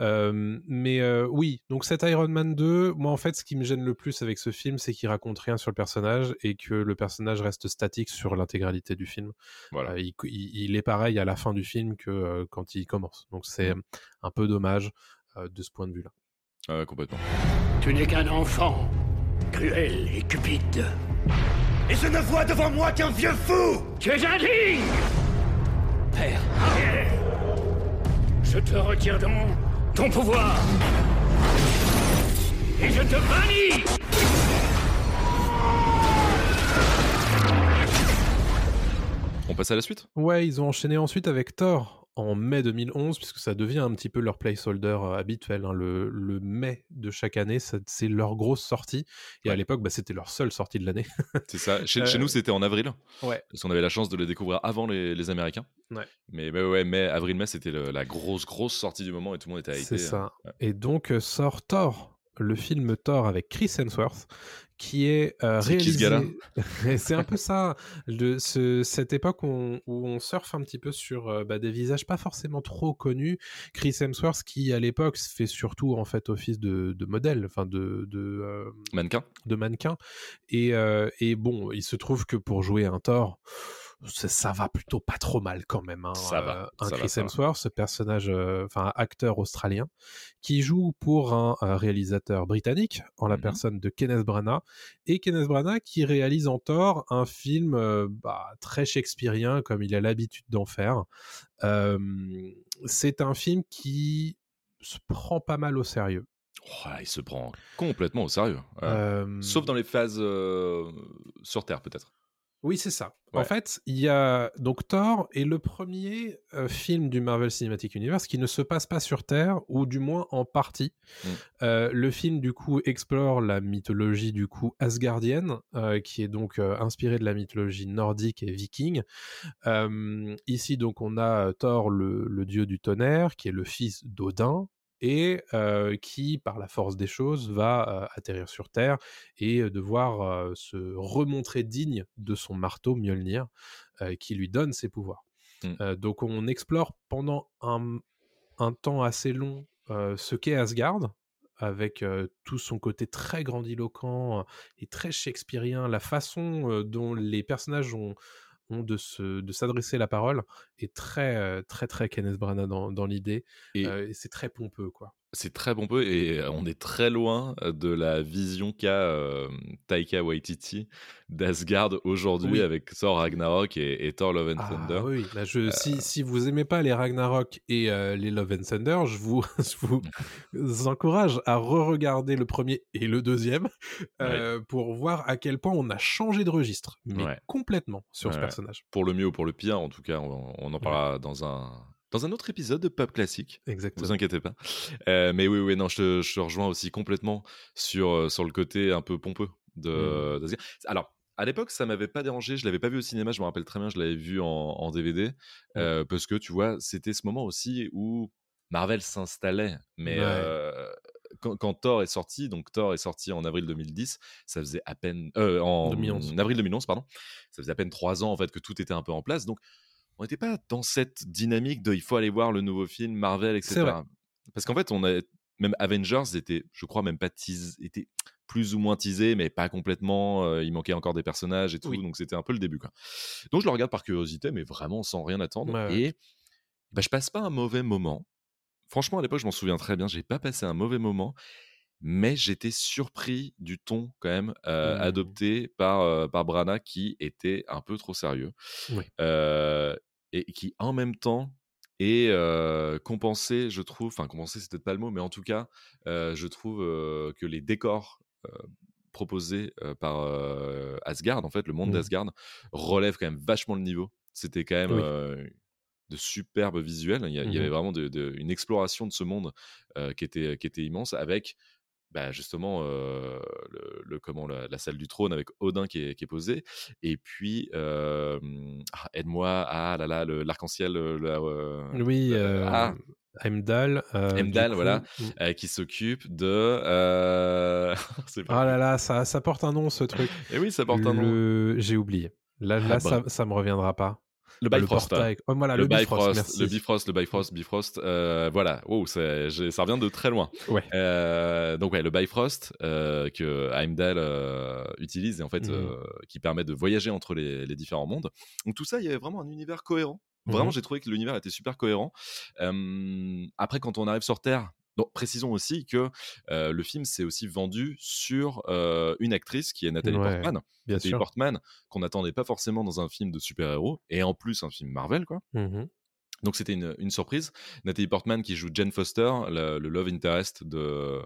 Euh, mais euh, oui, donc cet Iron Man 2, moi en fait, ce qui me gêne le plus avec ce film, c'est qu'il raconte rien sur le personnage et que le personnage reste statique sur l'intégralité du film. Voilà. Euh, il, il- est pareil à la fin du film que euh, quand il commence. Donc c'est un peu dommage euh, de ce point de vue-là. Ouais, complètement. Tu n'es qu'un enfant, cruel et cupide. Et je ne vois devant moi qu'un vieux fou Tu es indigne Père, Je te retire donc ton pouvoir. Et je te bannis On passe à la suite? Ouais, ils ont enchaîné ensuite avec Thor en mai 2011, puisque ça devient un petit peu leur placeholder euh, habituel. hein. Le, le mai de chaque année, c'est leur grosse sortie. Et à l'époque, bah, c'était leur seule sortie de l'année. C'est ça. Chez, Euh, chez nous, c'était en avril. Ouais. Parce qu'on avait la chance de les découvrir avant les, les Américains. Ouais. Mais, mais ouais, mai, avril-mai, c'était le- la grosse, grosse sortie du moment et tout le monde était C'est hypé. ça. Et donc euh, sort Thor, le film Thor avec Chris Hemsworth, qui est euh, réalisé. c'est un peu ça, de ce- cette époque où on, où on surfe un petit peu sur euh, bah, des visages pas forcément trop connus. Chris Hemsworth, qui à l'époque fait surtout en fait office de, de modèle, enfin de de, euh, Mannequin de mannequin. Et, euh, et bon, il se trouve que pour jouer un Thor, ça, va plutôt pas trop mal quand même. hein. Ça va, Euh, un ça Chris va. Hemsworth, ce personnage, euh, enfin acteur australien, qui joue pour un, réalisateur britannique en la Mhm. personne de Kenneth Branagh. Et Kenneth Branagh qui réalise en Thor un film euh, bah, très shakespearien comme il a l'habitude d'en faire. C'est un film qui se prend pas mal au sérieux. Oh, il se prend complètement au sérieux. Euh, Sauf dans les phases euh, sur Terre, peut-être. Oui, c'est ça. Ouais. En fait, il y a donc Thor est le premier euh, film du Marvel Cinematic Universe qui ne se passe pas sur Terre, ou du moins en partie. Mm. Euh, le film du coup explore la mythologie du coup asgardienne, euh, qui est donc inspirée de la mythologie nordique et viking. Ici donc on a Thor, le, le dieu du tonnerre, qui est le fils d'Odin. Et euh, qui, par la force des choses, va euh, atterrir sur Terre et devoir se remontrer digne de son marteau Mjolnir qui lui donne ses pouvoirs. Mm. Euh, donc on explore pendant un, un temps assez long ce qu'est Asgard avec euh, tout son côté très grandiloquent et très shakespearien, la façon euh, dont les personnages ont, ont de, se, de s'adresser la parole est très euh, très très Kenneth Branagh dans, dans l'idée Et Euh, et c'est très pompeux quoi. C'est très pompeux et euh, on est très loin de la vision qu'a euh, Taika Waititi d'Asgard aujourd'hui Oui. avec Thor Ragnarok et, et Thor Love and Ah Thunder. oui, là, je, si, si vous aimez pas les Ragnarok et euh, les Love and Thunder, je vous, je vous encourage à re-regarder le premier et le deuxième pour voir à quel point on a changé de registre, mais Ouais. complètement sur ce personnage. Pour le mieux ou pour le pire, en tout cas, on, on en parlera dans un dans un autre épisode de Pop Classique. Exactement. Vous inquiétez pas. Euh, mais oui, oui, non, je te, je te rejoins aussi complètement sur, euh, sur le côté un peu pompeux de. Mm. d'Asgard. Alors, à l'époque, ça m'avait pas dérangé. Je l'avais pas vu au cinéma. Je me rappelle très bien. Je l'avais vu en, en DVD euh, parce que tu vois, c'était ce moment aussi où Marvel s'installait. Mais Ouais. euh, quand, quand Thor est sorti, donc Thor est sorti en avril 2010, ça faisait à peine euh, en 2011. avril 2011, pardon. Ça faisait à peine trois ans en fait que tout était un peu en place. Donc on n'était pas dans cette dynamique de il faut aller voir le nouveau film Marvel, etc. Parce qu'en fait, on a même Avengers était, je crois même pas tease, était plus ou moins teasé, mais pas complètement. euh, il manquait encore des personnages et tout, Oui. donc c'était un peu le début. Quoi. Donc je le regarde par curiosité, mais vraiment sans rien attendre. Ouais, ouais. Et bah, je passe pas un mauvais moment. Franchement, à l'époque, je m'en souviens très bien. J'ai pas passé un mauvais moment, mais j'étais surpris du ton quand même euh, Mmh. adopté par euh, par Brana, qui était un peu trop sérieux Oui. Et qui en même temps est euh, compensé, je trouve. Enfin, compensé, c'est peut-être pas le mot, mais en tout cas, euh, je trouve euh, que les décors proposés par Asgard, en fait, le monde Mmh. d'Asgard, relève quand même vachement le niveau. C'était quand même Oui. de superbes visuels. Il y, a- il y Mmh avait vraiment de- de- une exploration de ce monde qui, était, qui était immense avec bah, justement euh, le, le- comment, la, la salle du trône avec Odin qui est, qui est posé. Et puis, euh, ah, aide-moi, ah là là, l'arc-en-ciel, euh, Oui, euh, ah, Heimdall. Heimdall, voilà, mmh. qui s'occupe de. Ah là là, ça, ça porte un nom ce truc. Et oui, ça porte un nom. J'ai oublié. Là, Ah, là bah. ça, ça me reviendra pas. Le le Bifrost. Oh, voilà, le, le Bifrost, Bifrost, merci. le Bifrost, le Bifrost, Bifrost, euh, voilà, wow, ça revient de très loin. Ouais. Euh, donc ouais, le Bifrost euh, que Heimdall euh, utilise et en fait euh, qui permet de voyager entre les, les différents mondes. Donc tout ça, il y avait vraiment un univers cohérent. Vraiment, Mhm. j'ai trouvé que l'univers était super cohérent. Après, quand on arrive sur Terre, donc, précisons aussi que euh, le film s'est aussi vendu sur euh, une actrice qui est Nathalie Ouais, Portman. Nathalie. Portman, qu'on n'attendait pas forcément dans un film de super-héros, et en plus un film Marvel, quoi. Mhm. Donc c'était une, une surprise. Nathalie Portman qui joue Jane Foster, le, le love interest de,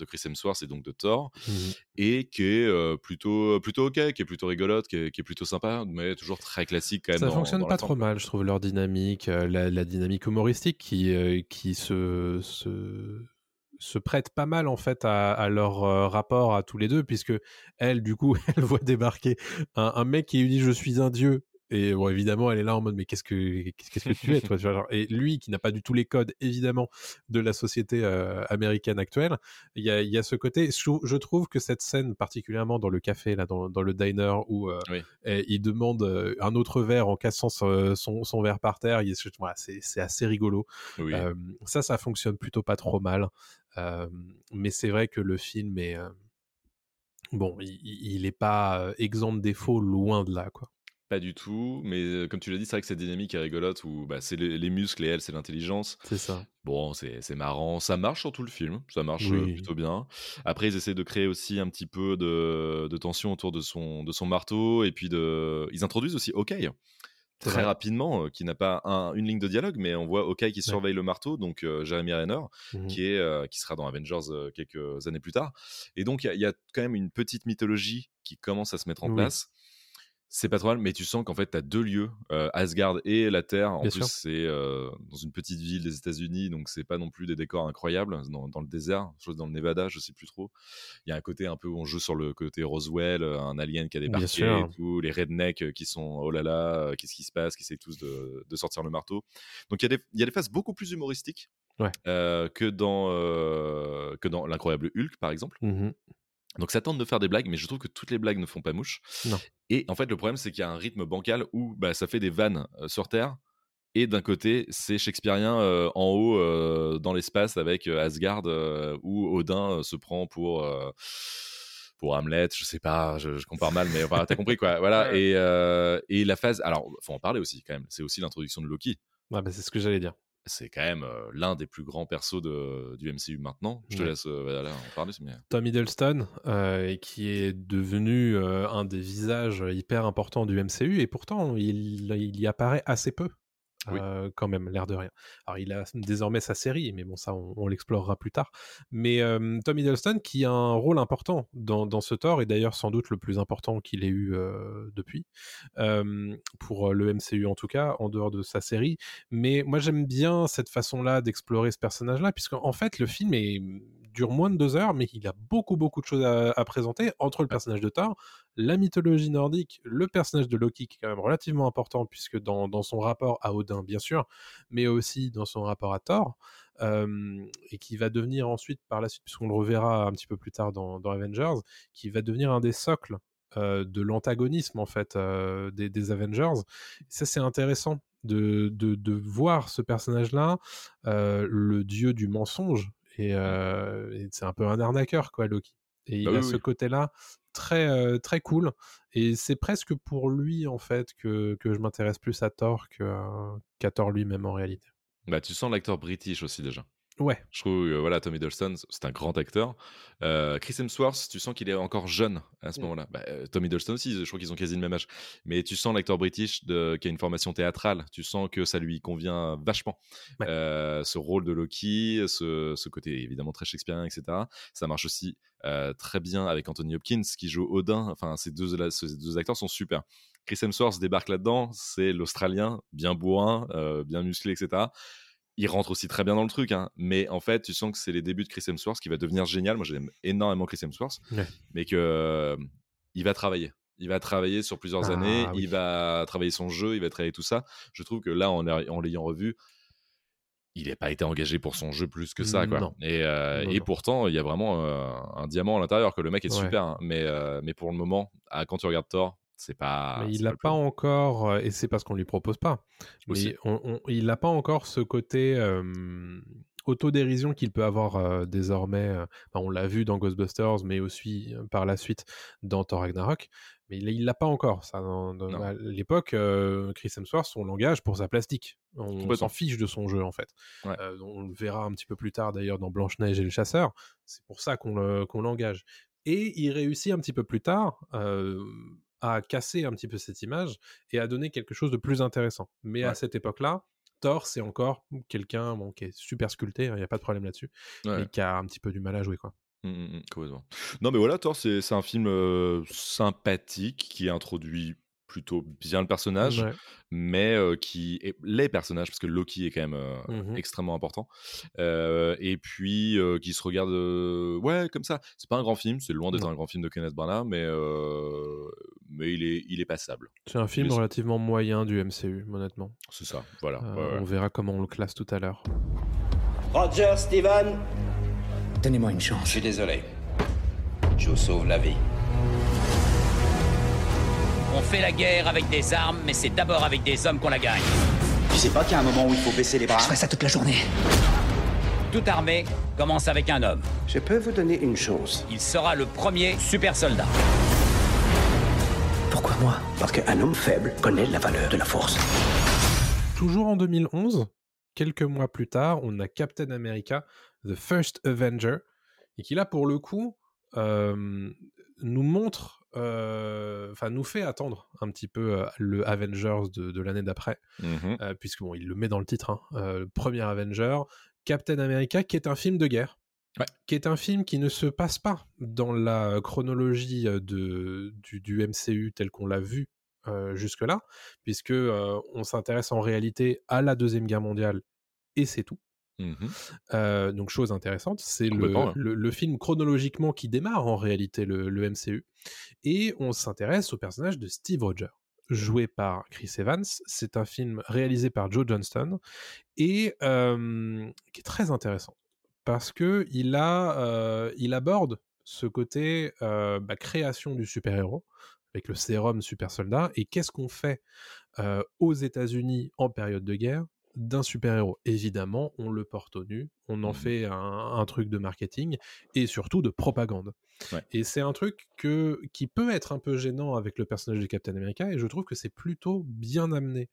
de Chris Hemsworth et donc de Thor, Mhm. et qui est euh, plutôt, plutôt ok, qui est plutôt rigolote, qui est, qui est plutôt sympa, mais toujours très classique quand même. Ça dans- fonctionne dans pas trop mal, je trouve, leur dynamique, euh, la, la dynamique humoristique qui, euh, qui se, se, se prête pas mal en fait à, à leur euh, rapport à tous les deux, puisque elle, du coup, elle voit débarquer un, un mec qui lui dit je suis un dieu. Et bon, évidemment, elle est là en mode mais qu'est-ce que qu'est-ce que tu es toi genre, Et lui qui n'a pas du tout les codes évidemment de la société euh, américaine actuelle, il y a, y a ce côté. Je, je trouve que cette scène particulièrement dans le café là, dans, dans le diner où euh, Oui. et il demande euh, un autre verre en cassant son, son, son verre par terre. Voilà, c'est, c'est assez rigolo. Oui. Ça, ça fonctionne plutôt pas trop mal. Mais c'est vrai que le film est. bon, il, il est pas exempt de défauts, loin de là, quoi. Pas du tout, mais euh, comme tu l'as dit, c'est vrai que cette dynamique est rigolote où bah, c'est les, les muscles et elle, c'est l'intelligence. C'est ça. Bon, c'est c'est marrant, ça marche sur tout le film, ça marche euh, plutôt bien. Après, ils essaient de créer aussi un petit peu de, de tension autour de son, de son marteau, et puis de... ils introduisent aussi C'est très vrai. rapidement, euh, qui n'a pas un- une ligne de dialogue, mais on voit Hawkeye qui Ouais. surveille le marteau, donc euh, Jeremy Renner, Mhm. qui, est, euh, qui sera dans Avengers quelques années plus tard. Et donc, il y a- il y, a quand même une petite mythologie qui commence à se mettre en Oui. place. C'est pas trop mal, mais tu sens qu'en fait, tu as deux lieux, euh, Asgard et la Terre. En Bien plus, c'est euh, dans une petite ville des États-Unis, donc c'est pas non plus des décors incroyables. Dans, dans le désert, chose dans le Nevada, je sais plus trop. Il y a un côté un peu où on joue sur le côté Roswell, euh, un alien qui a débarqué et tout, les rednecks qui sont oh là là, qu'est-ce qui se passe, qui essayent tous de, de sortir le marteau. Donc il y, a des- il y a des phases beaucoup plus humoristiques Ouais. euh, que dans, euh, que dans l'incroyable Hulk, par exemple. Mhm. Donc ça tente de faire des blagues, mais je trouve que toutes les blagues ne font pas mouche. Non. Et en fait, le problème, c'est qu'il y a un rythme bancal où bah, ça fait des vannes euh, sur Terre. Et d'un côté, c'est shakespearien euh, en haut euh, dans l'espace avec Asgard où Odin se prend pour pour Hamlet, je sais pas, je, je compare mal, mais enfin, t'as compris quoi. Voilà. Ouais. Et, euh, et la phase, alors faut en parler aussi quand même. C'est aussi l'introduction de Loki. Ah bah, c'est ce que j'allais dire. C'est quand même euh, l'un des plus grands persos de, du MCU maintenant. Je te Ouais. laisse euh, en parler. Mais... Tom Hiddleston, euh, qui est devenu euh, un des visages hyper importants du MCU, et pourtant il, il y apparaît assez peu. Euh, quand même, l'air de rien. Alors, il a désormais sa série, mais bon, ça, on, l'explorera plus tard. Mais euh, Tom Hiddleston, qui a un rôle important dans, dans ce Thor, et d'ailleurs sans doute le plus important qu'il ait eu depuis, pour le MCU en tout cas, en dehors de sa série. Mais moi, j'aime bien cette façon-là d'explorer ce personnage-là, puisqu'en fait, le film est, dure moins de deux heures, mais il a beaucoup, beaucoup de choses à, à présenter entre le personnage de Thor, la mythologie nordique, le personnage de Loki, qui est quand même relativement important, puisque dans, dans son rapport à Odin, bien sûr, mais aussi dans son rapport à Thor, euh, et qui va devenir ensuite, par la suite, puisqu'on le reverra un petit peu plus tard dans, dans Avengers, qui va devenir un des socles euh, de l'antagonisme, en fait, euh, des, des Avengers. Et ça, c'est intéressant de, de, de voir ce personnage-là, euh, le dieu du mensonge, et, et c'est un peu un arnaqueur, quoi, Loki. Et Bah il a ce oui. côté-là très, très cool. Et c'est presque pour lui, en fait, que, que je m'intéresse plus à Thor qu'à Thor lui-même en réalité. Bah, tu sens l'acteur british aussi déjà. Ouais, Je trouve, euh, voilà, Tom Hiddleston, c'est un grand acteur. Euh, Chris Hemsworth, tu sens qu'il est encore jeune à ce Mm. moment-là. Bah, euh, Tom Hiddleston aussi, je crois qu'ils ont quasi le même âge. Mais tu sens l'acteur british de, qui a une formation théâtrale. Tu sens que ça lui convient vachement. Ouais. Euh, ce rôle de Loki, ce, ce côté évidemment très shakespearien, etc. Ça marche aussi très bien avec Anthony Hopkins qui joue Odin. Enfin, ces deux, là, ces deux acteurs sont super. Chris Hemsworth débarque là-dedans, c'est l'Australien, bien bourrin, bien musclé, etc il rentre aussi très bien dans le truc, hein. mais en fait, tu sens que c'est les débuts de Chris Hemsworth qui va devenir génial. Moi, j'aime énormément Chris Hemsworth, Ouais. mais que euh, il va travailler. Il va travailler sur plusieurs Ah, années. oui. Il va travailler son jeu. Il va travailler tout ça. Je trouve que là, en, en l'ayant revu, il n'a pas été engagé pour son jeu plus que ça, quoi. Et, euh, Non, et non. pourtant, il y a vraiment euh, un diamant à l'intérieur. Que le mec est Ouais. super, hein. mais mais pour le moment, ah, quand tu regardes Thor, c'est pas. mais c'est il n'a le pas encore, euh, et c'est parce qu'on lui propose pas, Aussi. mais on- on- il n'a pas encore ce côté euh, autodérision qu'il peut avoir euh, désormais. euh, on l'a vu dans Ghostbusters, mais aussi par la suite dans Thor Ragnarok. Mais il l'a pas encore. Ça, dans- dans- Non. à l'époque, Chris Hemsworth, son langage pour sa plastique. On s'en fiche de son jeu en fait. Ouais. On le verra un petit peu plus tard d'ailleurs dans Blanche Neige et le Chasseur. C'est pour ça qu'on le- qu'on l'engage. Et il réussit un petit peu plus tard euh, à casser un petit peu cette image et à donner quelque chose de plus intéressant. Mais à cette époque-là, Thor, c'est encore quelqu'un bon, qui est super sculpté, il n'y a pas de problème là-dessus, Ouais. mais qui a un petit peu du mal à jouer. Quoi. Mm, mm, mm, complètement. Non, mais voilà, Thor, c'est c'est un film euh, sympathique qui introduit plutôt bien le personnage, Ouais. mais euh, qui est les personnages, parce que Loki est quand même euh, Mhm. extrêmement important, euh, et puis euh, qui se regarde, euh, ouais, comme ça. C'est pas un grand film, c'est loin d'être un grand film de Kenneth Branagh, mais euh, mais il est il est passable. C'est un film Mais relativement moyen du MCU, honnêtement. C'est ça, voilà. Euh, ouais. On verra comment on le classe tout à l'heure. Roger, Steven Donnez-moi une chance. Je suis désolé. Je vous sauve la vie. On fait la guerre avec des armes, mais c'est d'abord avec des hommes qu'on la gagne. Tu sais pas qu'il y a un moment où il faut baisser les bras Je ferai ça toute la journée. Toute armée commence avec un homme. Je peux vous donner une chose. Il sera le premier super soldat. Pourquoi moi Parce qu'un homme faible connaît la valeur de la force. Toujours en 2011, quelques mois plus tard, on a Captain America, The First Avenger, et qui là, pour le coup, euh, nous montre, euh, enfin, nous fait attendre un petit peu euh, le Avengers de, de l'année d'après, Mhm. euh, puisque bon, il le met dans le titre, hein, euh, le premier Avenger, Captain America, qui est un film de guerre. Ouais. qui est un film qui ne se passe pas dans la chronologie euh, de, du, du MCU tel qu'on l'a vu euh, jusque-là, puisque euh, on s'intéresse en réalité à la Deuxième Guerre mondiale et c'est tout. Mhm. Euh, donc chose intéressante, c'est le, film chronologiquement qui démarre en réalité le, le MCU. Et on s'intéresse au personnage de Steve Rogers, joué par Chris Evans. C'est un film réalisé par Joe Johnston et euh, qui est très intéressant parce que il a, euh, il aborde ce côté bah, création du super-héros avec le sérum super soldat et qu'est-ce qu'on fait euh, aux États-Unis en période de guerre d'un super-héros. Évidemment, on le porte au nu, on en Mhm. fait un, un truc de marketing et surtout de propagande. Ouais. Et c'est un truc que, qui peut être un peu gênant avec le personnage de Captain America et je trouve que c'est plutôt bien amené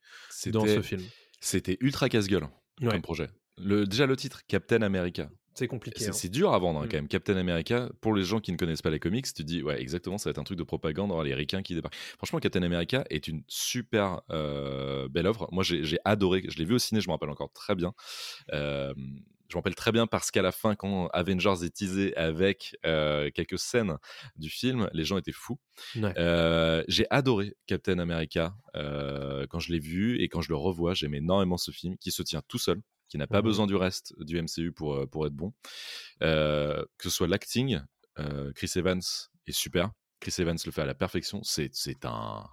dans ce film. C'était ultra casse-gueule Ouais. comme projet. Le, déjà le titre, Captain America. C'est compliqué. C'est hein. c'est dur à vendre hein, Mm. quand même. Captain America, pour les gens qui ne connaissent pas les comics, tu dis, ouais, exactement, ça va être un truc de propagande, oh, les ricains qui débarquent. Franchement, Captain America est une super euh, belle œuvre. Moi, j'ai adoré. Je l'ai vu au ciné, je me rappelle encore très bien. Euh, je me rappelle très bien parce qu'à la fin, quand Avengers est teasé avec euh, quelques scènes du film, les gens étaient fous. Ouais. Euh, j'ai adoré Captain America euh, quand je l'ai vu et quand je le revois, j'aime énormément ce film qui se tient tout seul, qui n'a pas Mhm. besoin du reste du MCU pour, euh, pour être bon. Euh, que ce soit l'acting, euh, Chris Evans est super. Chris Evans le fait à la perfection. C'est un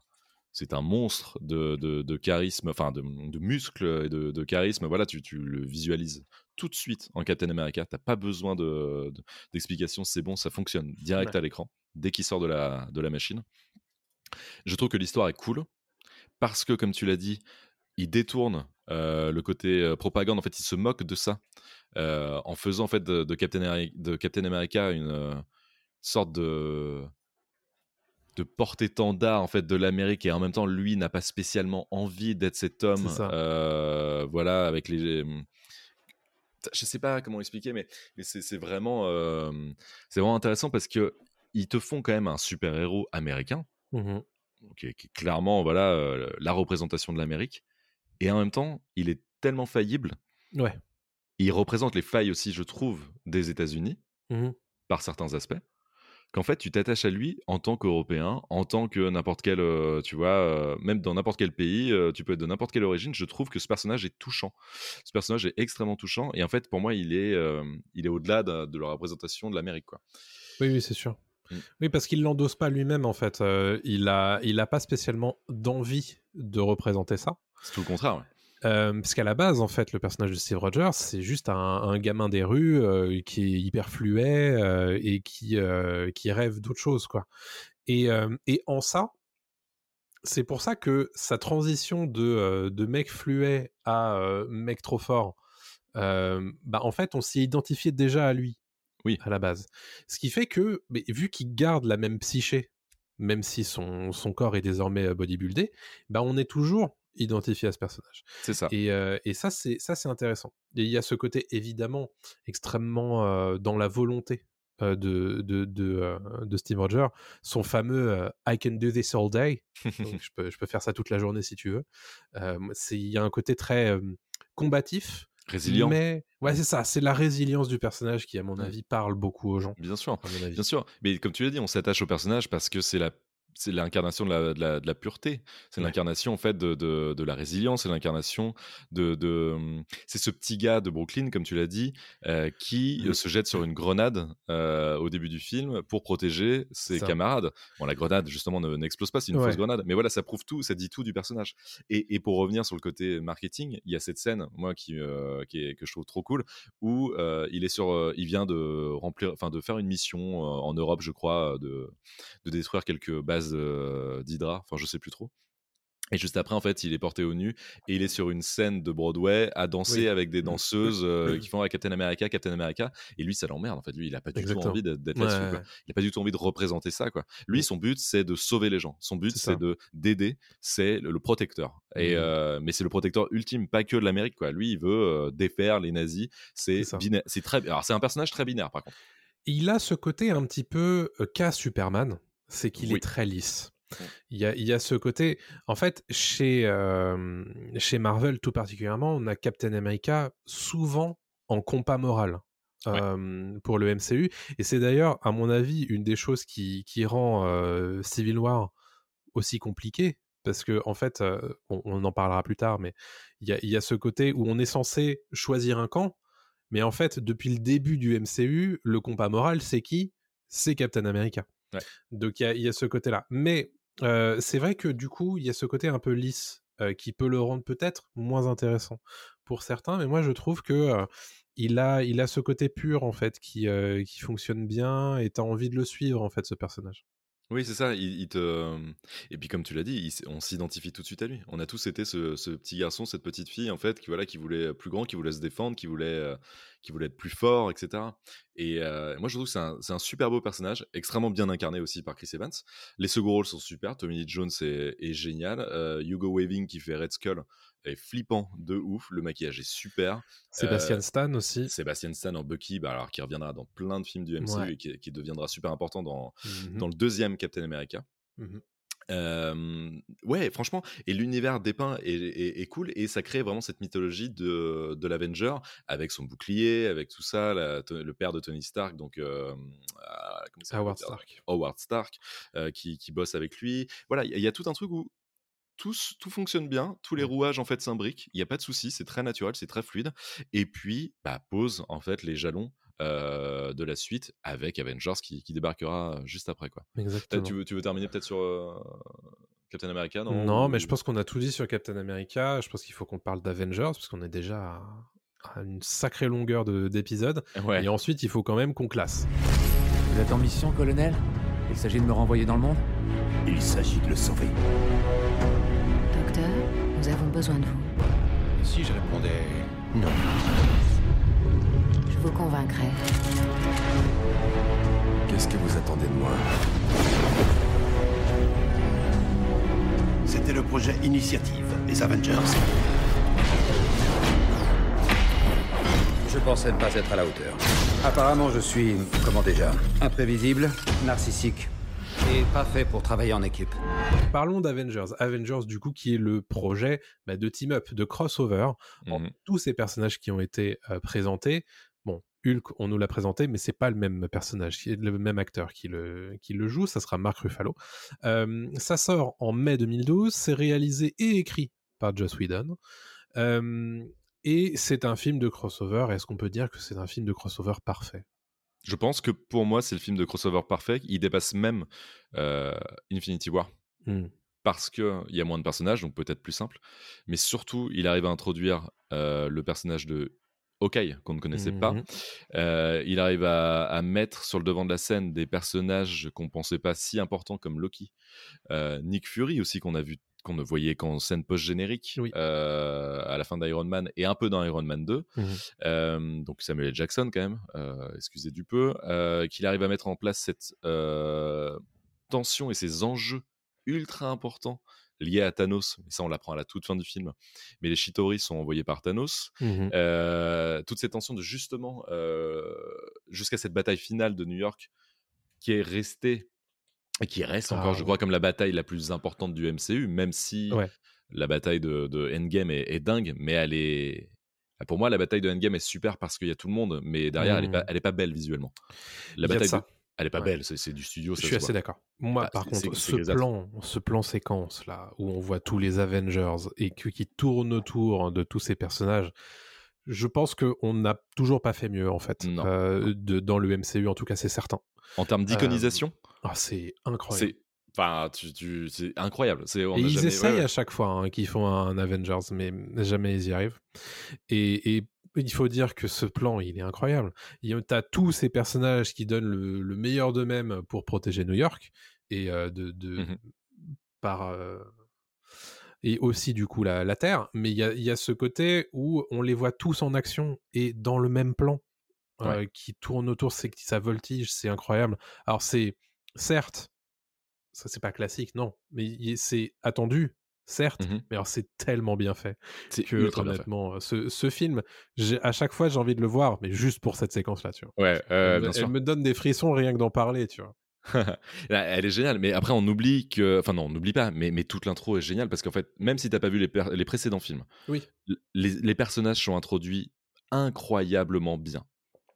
c'est un monstre de, de, de charisme, enfin de, de muscles et de, de charisme. Voilà, tu, tu le visualises tout de suite en Captain America. T'as pas besoin de- de- d'explication, c'est bon, ça fonctionne direct Ouais. à l'écran dès qu'il sort de la, de la machine. Je trouve que l'histoire est cool parce que, comme tu l'as dit, il détourne euh, le côté euh, propagande. En fait, il se moque de ça euh, en faisant en fait de, de Captain, de Captain America une, sorte de de porte-étendard en fait de l'Amérique et en même temps lui n'a pas spécialement envie d'être cet homme euh, voilà avec les je sais pas comment expliquer mais, mais c'est vraiment euh, c'est vraiment intéressant parce que ils te font quand même un super héros américain mmh qui, est, clairement voilà euh, la représentation de l'Amérique et en même temps il est tellement faillible ouais il représente les failles aussi je trouve des États-Unis mmh par certains aspects qu'en fait tu t'attaches à lui en tant qu'Européen, en tant que n'importe quel, euh, tu vois, euh, même dans n'importe quel pays, euh, tu peux être de n'importe quelle origine. Je trouve que ce personnage est touchant. Ce personnage est extrêmement touchant et en fait pour moi il est, il est au-delà de, la représentation de l'Amérique quoi. Oui oui c'est sûr. Mmh. Oui parce qu'il l'endosse pas lui-même en fait. il a il a pas spécialement d'envie de représenter ça. C'est tout le contraire. Euh, parce qu'à la base, en fait, le personnage de Steve Rogers, c'est juste un, gamin des rues euh, qui est hyper fluet euh, et qui, qui rêve d'autre chose, quoi. Et, et en ça, c'est pour ça que sa transition de, de mec fluet à mec trop fort, bah, en fait, on s'y identifiait déjà à lui. Oui. À la base. Ce qui fait que, mais, vu qu'il garde la même psyché, même si son, son corps est désormais bodybuildé, bah, on est toujours identifié à ce personnage. C'est ça. Et, et ça, c'est ça, c'est intéressant. Et il y a ce côté évidemment extrêmement dans la volonté de, de, de, de, Steve Rogers, son fameux I can do this all day. je, peux, je peux faire ça toute la journée si tu veux. Il y a un côté très combatif. Résilient. Mais ouais, c'est ça, c'est la résilience du personnage qui, à mon avis, parle beaucoup aux gens. Bien sûr, bien sûr. Mais comme tu l'as dit, on s'attache au personnage parce que c'est la c'est l'incarnation de la, de, la, pureté, c'est l'incarnation en fait de, de, de la résilience, c'est l'incarnation de, de mmh, c'est ce petit gars de Brooklyn comme tu l'as dit euh, qui mmh. se jette sur une grenade euh, au début du film pour protéger ses camarades. Bon la grenade justement n'explose pas, c'est une fausse grenade, mais voilà ça prouve tout, ça dit tout du personnage. Et, et, pour revenir sur le côté marketing, il y a cette scène moi qui, euh, qui est, que je trouve trop cool où il est sur, il vient de remplir, enfin de faire une mission en Europe je crois de, de détruire quelques bases d'Hydra, enfin je sais plus trop. Et juste après, en fait, il est porté au nu et il est sur une scène de Broadway à danser avec des mmh. danseuses qui font à Captain America, Captain America. Et lui, ça l'emmerde. En fait, lui, il a pas du tout envie d'être là-dessus. Il a pas du tout envie de représenter ça. Quoi. Lui, son but, c'est de sauver les gens. Son but, c'est de d'aider. C'est le, protecteur. Et mmh. mais c'est le protecteur ultime, pas que de l'Amérique. Quoi. Lui, il veut défaire les nazis. C'est C'est très. Alors, c'est un personnage très binaire, par contre. Il a ce côté un petit peu cas Superman c'est qu'il est très lisse. Il y, a, il y, a, ce côté. En fait, chez, chez Marvel tout particulièrement, on a Captain America souvent en compas moral. pour le MCU. Et c'est d'ailleurs, à mon avis, une des choses qui, qui rend Civil War aussi compliqué. Parce que, en fait, on, en parlera plus tard, mais il y a, y a, ce côté où on est censé choisir un camp. Mais en fait, depuis le début du MCU, le compas moral, c'est qui? C'est Captain America. Donc il y, a ce côté-là. Mais c'est vrai que du coup, il y a ce côté un peu lisse qui peut le rendre peut-être moins intéressant pour certains. Mais moi, je trouve que il a, ce côté pur en fait qui, qui fonctionne bien et t'as envie de le suivre en fait ce personnage. Oui, c'est ça. Et puis, comme tu l'as dit, on s'identifie tout de suite à lui. On a tous été ce, petit garçon, cette petite fille, en fait, qui, voilà, qui voulait plus grand, qui voulait se défendre, qui voulait, qui voulait être plus fort, etc. Et moi, je trouve que c'est un, super beau personnage, extrêmement bien incarné aussi par Chris Evans. Les second rôles sont super. Tommy Lee Jones est, génial. Hugo Weaving qui fait Red Skull est flippant de ouf. Le maquillage est super. Sébastien Stan aussi. Sébastien Stan en Bucky, bah, alors qui reviendra dans plein de films du MCU et qui, deviendra super important dans, mmh dans le deuxième Captain America. Mmh ouais, franchement, et l'univers dépeint est, cool et ça crée vraiment cette mythologie de, de l'Avenger avec son bouclier, avec tout ça, le père de Tony Stark, donc ah, Howard Stark, Howard Stark qui, qui, bosse avec lui. Voilà, il y, a tout un truc où tout, tout fonctionne bien, tous les mmh. rouages en fait s'imbriquent, il n'y a pas de souci, c'est très naturel, c'est très fluide. Et puis, bah, pose en fait les jalons de la suite avec Avengers qui, débarquera juste après. Quoi. Exactement. Tu veux, tu veux terminer peut-être sur Captain America Non, non mais je pense qu'on a tout dit sur Captain America. Je pense qu'il faut qu'on parle d'Avengers parce qu'on est déjà à une sacrée longueur d'épisode. Et ensuite, il faut quand même qu'on classe. Vous êtes en mission, colonel? Il s'agit de me renvoyer dans le monde? Il s'agit de le sauver. Besoin de vous. si je répondais non? Vous convaincrai. Qu'est-ce que vous attendez de moi? C'était le projet Initiative, les Avengers. Je pensais ne pas être à la hauteur. Apparemment, je suis, comment déjà, imprévisible, narcissique et pas fait pour travailler en équipe. Parlons d'Avengers. Avengers, du coup, qui est le projet bah, de team-up, de crossover. Mhm. Tous ces personnages qui ont été euh, présentés. Bon, Hulk, on nous l'a présenté, mais c'est pas le même personnage, qui est le même acteur qui le, qui le joue. Ça sera Mark Ruffalo. Euh, ça sort en mai 2012. C'est réalisé et écrit par Joss Whedon. Euh, et c'est un film de crossover. Est-ce qu'on peut dire que c'est un film de crossover parfait? Je pense que pour moi, c'est le film de crossover parfait. Il dépasse même euh, Infinity War. Hmm. Parce qu'il y a moins de personnages, donc peut-être plus simple. Mais surtout, il arrive à introduire euh, le personnage de Hawkeye, qu'on ne connaissait pas. Mhm. Euh, il arrive à, à mettre sur le devant de la scène des personnages qu'on pensait pas si importants comme Loki. Nick Fury aussi, qu'on a vu qu'on ne voyait qu'en scène post-générique euh, à la fin d'Iron Man et un peu dans Iron Man 2. Mhm. Euh, donc Samuel L. Jackson quand même, euh, excusez du peu, qu'il arrive à mettre en place cette tension et ces enjeux ultra importants liés à Thanos. Et ça, on l'apprend à la toute fin du film. Mais les Shitori sont envoyés par Thanos. Euh, toutes ces tensions de justement jusqu'à cette bataille finale de New York qui est restée et qui reste Ah, encore, je crois, comme la bataille la plus importante du MCU, même si Ouais. la bataille de, de Endgame est, est dingue, mais elle est. Pour moi, la bataille de Endgame est super parce qu'il y a tout le monde, mais derrière, elle, est pas, elle est pas belle visuellement. La bataille, ça. de- elle est pas Ouais. belle, c'est du studio. Je ça suis se assez d'accord. Moi, Ah, par contre, ce plan, ce plan séquence là, où on voit tous les Avengers et que- qui tournent autour de tous ces personnages, je pense qu'on n'a toujours pas fait mieux en fait. Euh, de, dans le MCU, en tout cas, c'est certain. En termes d'iconisation, Euh, ah, c'est incroyable. c'est. Enfin, tu, tu- c'est incroyable. C'est, on Et a ils jamais- essayent ouais, ouais. à chaque fois hein, qu'ils font un Avengers, mais jamais ils y arrivent. Et, et il faut dire que ce plan, il est incroyable. Tu as tous ces personnages qui donnent le, le meilleur d'eux-mêmes pour protéger New York et euh, de, de Mhm. par euh, et aussi du coup la, la Terre. Mais il y a, il y a ce côté où on les voit tous en action et dans le même plan euh, qui tourne autour, c'est que ça voltige, c'est incroyable. Alors c'est certes ça c'est pas classique, non, mais c'est attendu, certes, Mhm. mais alors c'est tellement bien fait C'est que fait. honnêtement, ce, ce film, à chaque fois j'ai envie de le voir, mais juste pour cette séquence-là, tu vois. Ouais, euh, elle, bien sûr. elle me donne des frissons rien que d'en parler, tu vois. Elle est géniale, mais après on oublie que, enfin non, on n'oublie pas, mais, mais toute l'intro est géniale parce qu'en fait, même si t'as pas vu les, précédents films, Oui. les personnages sont introduits incroyablement bien.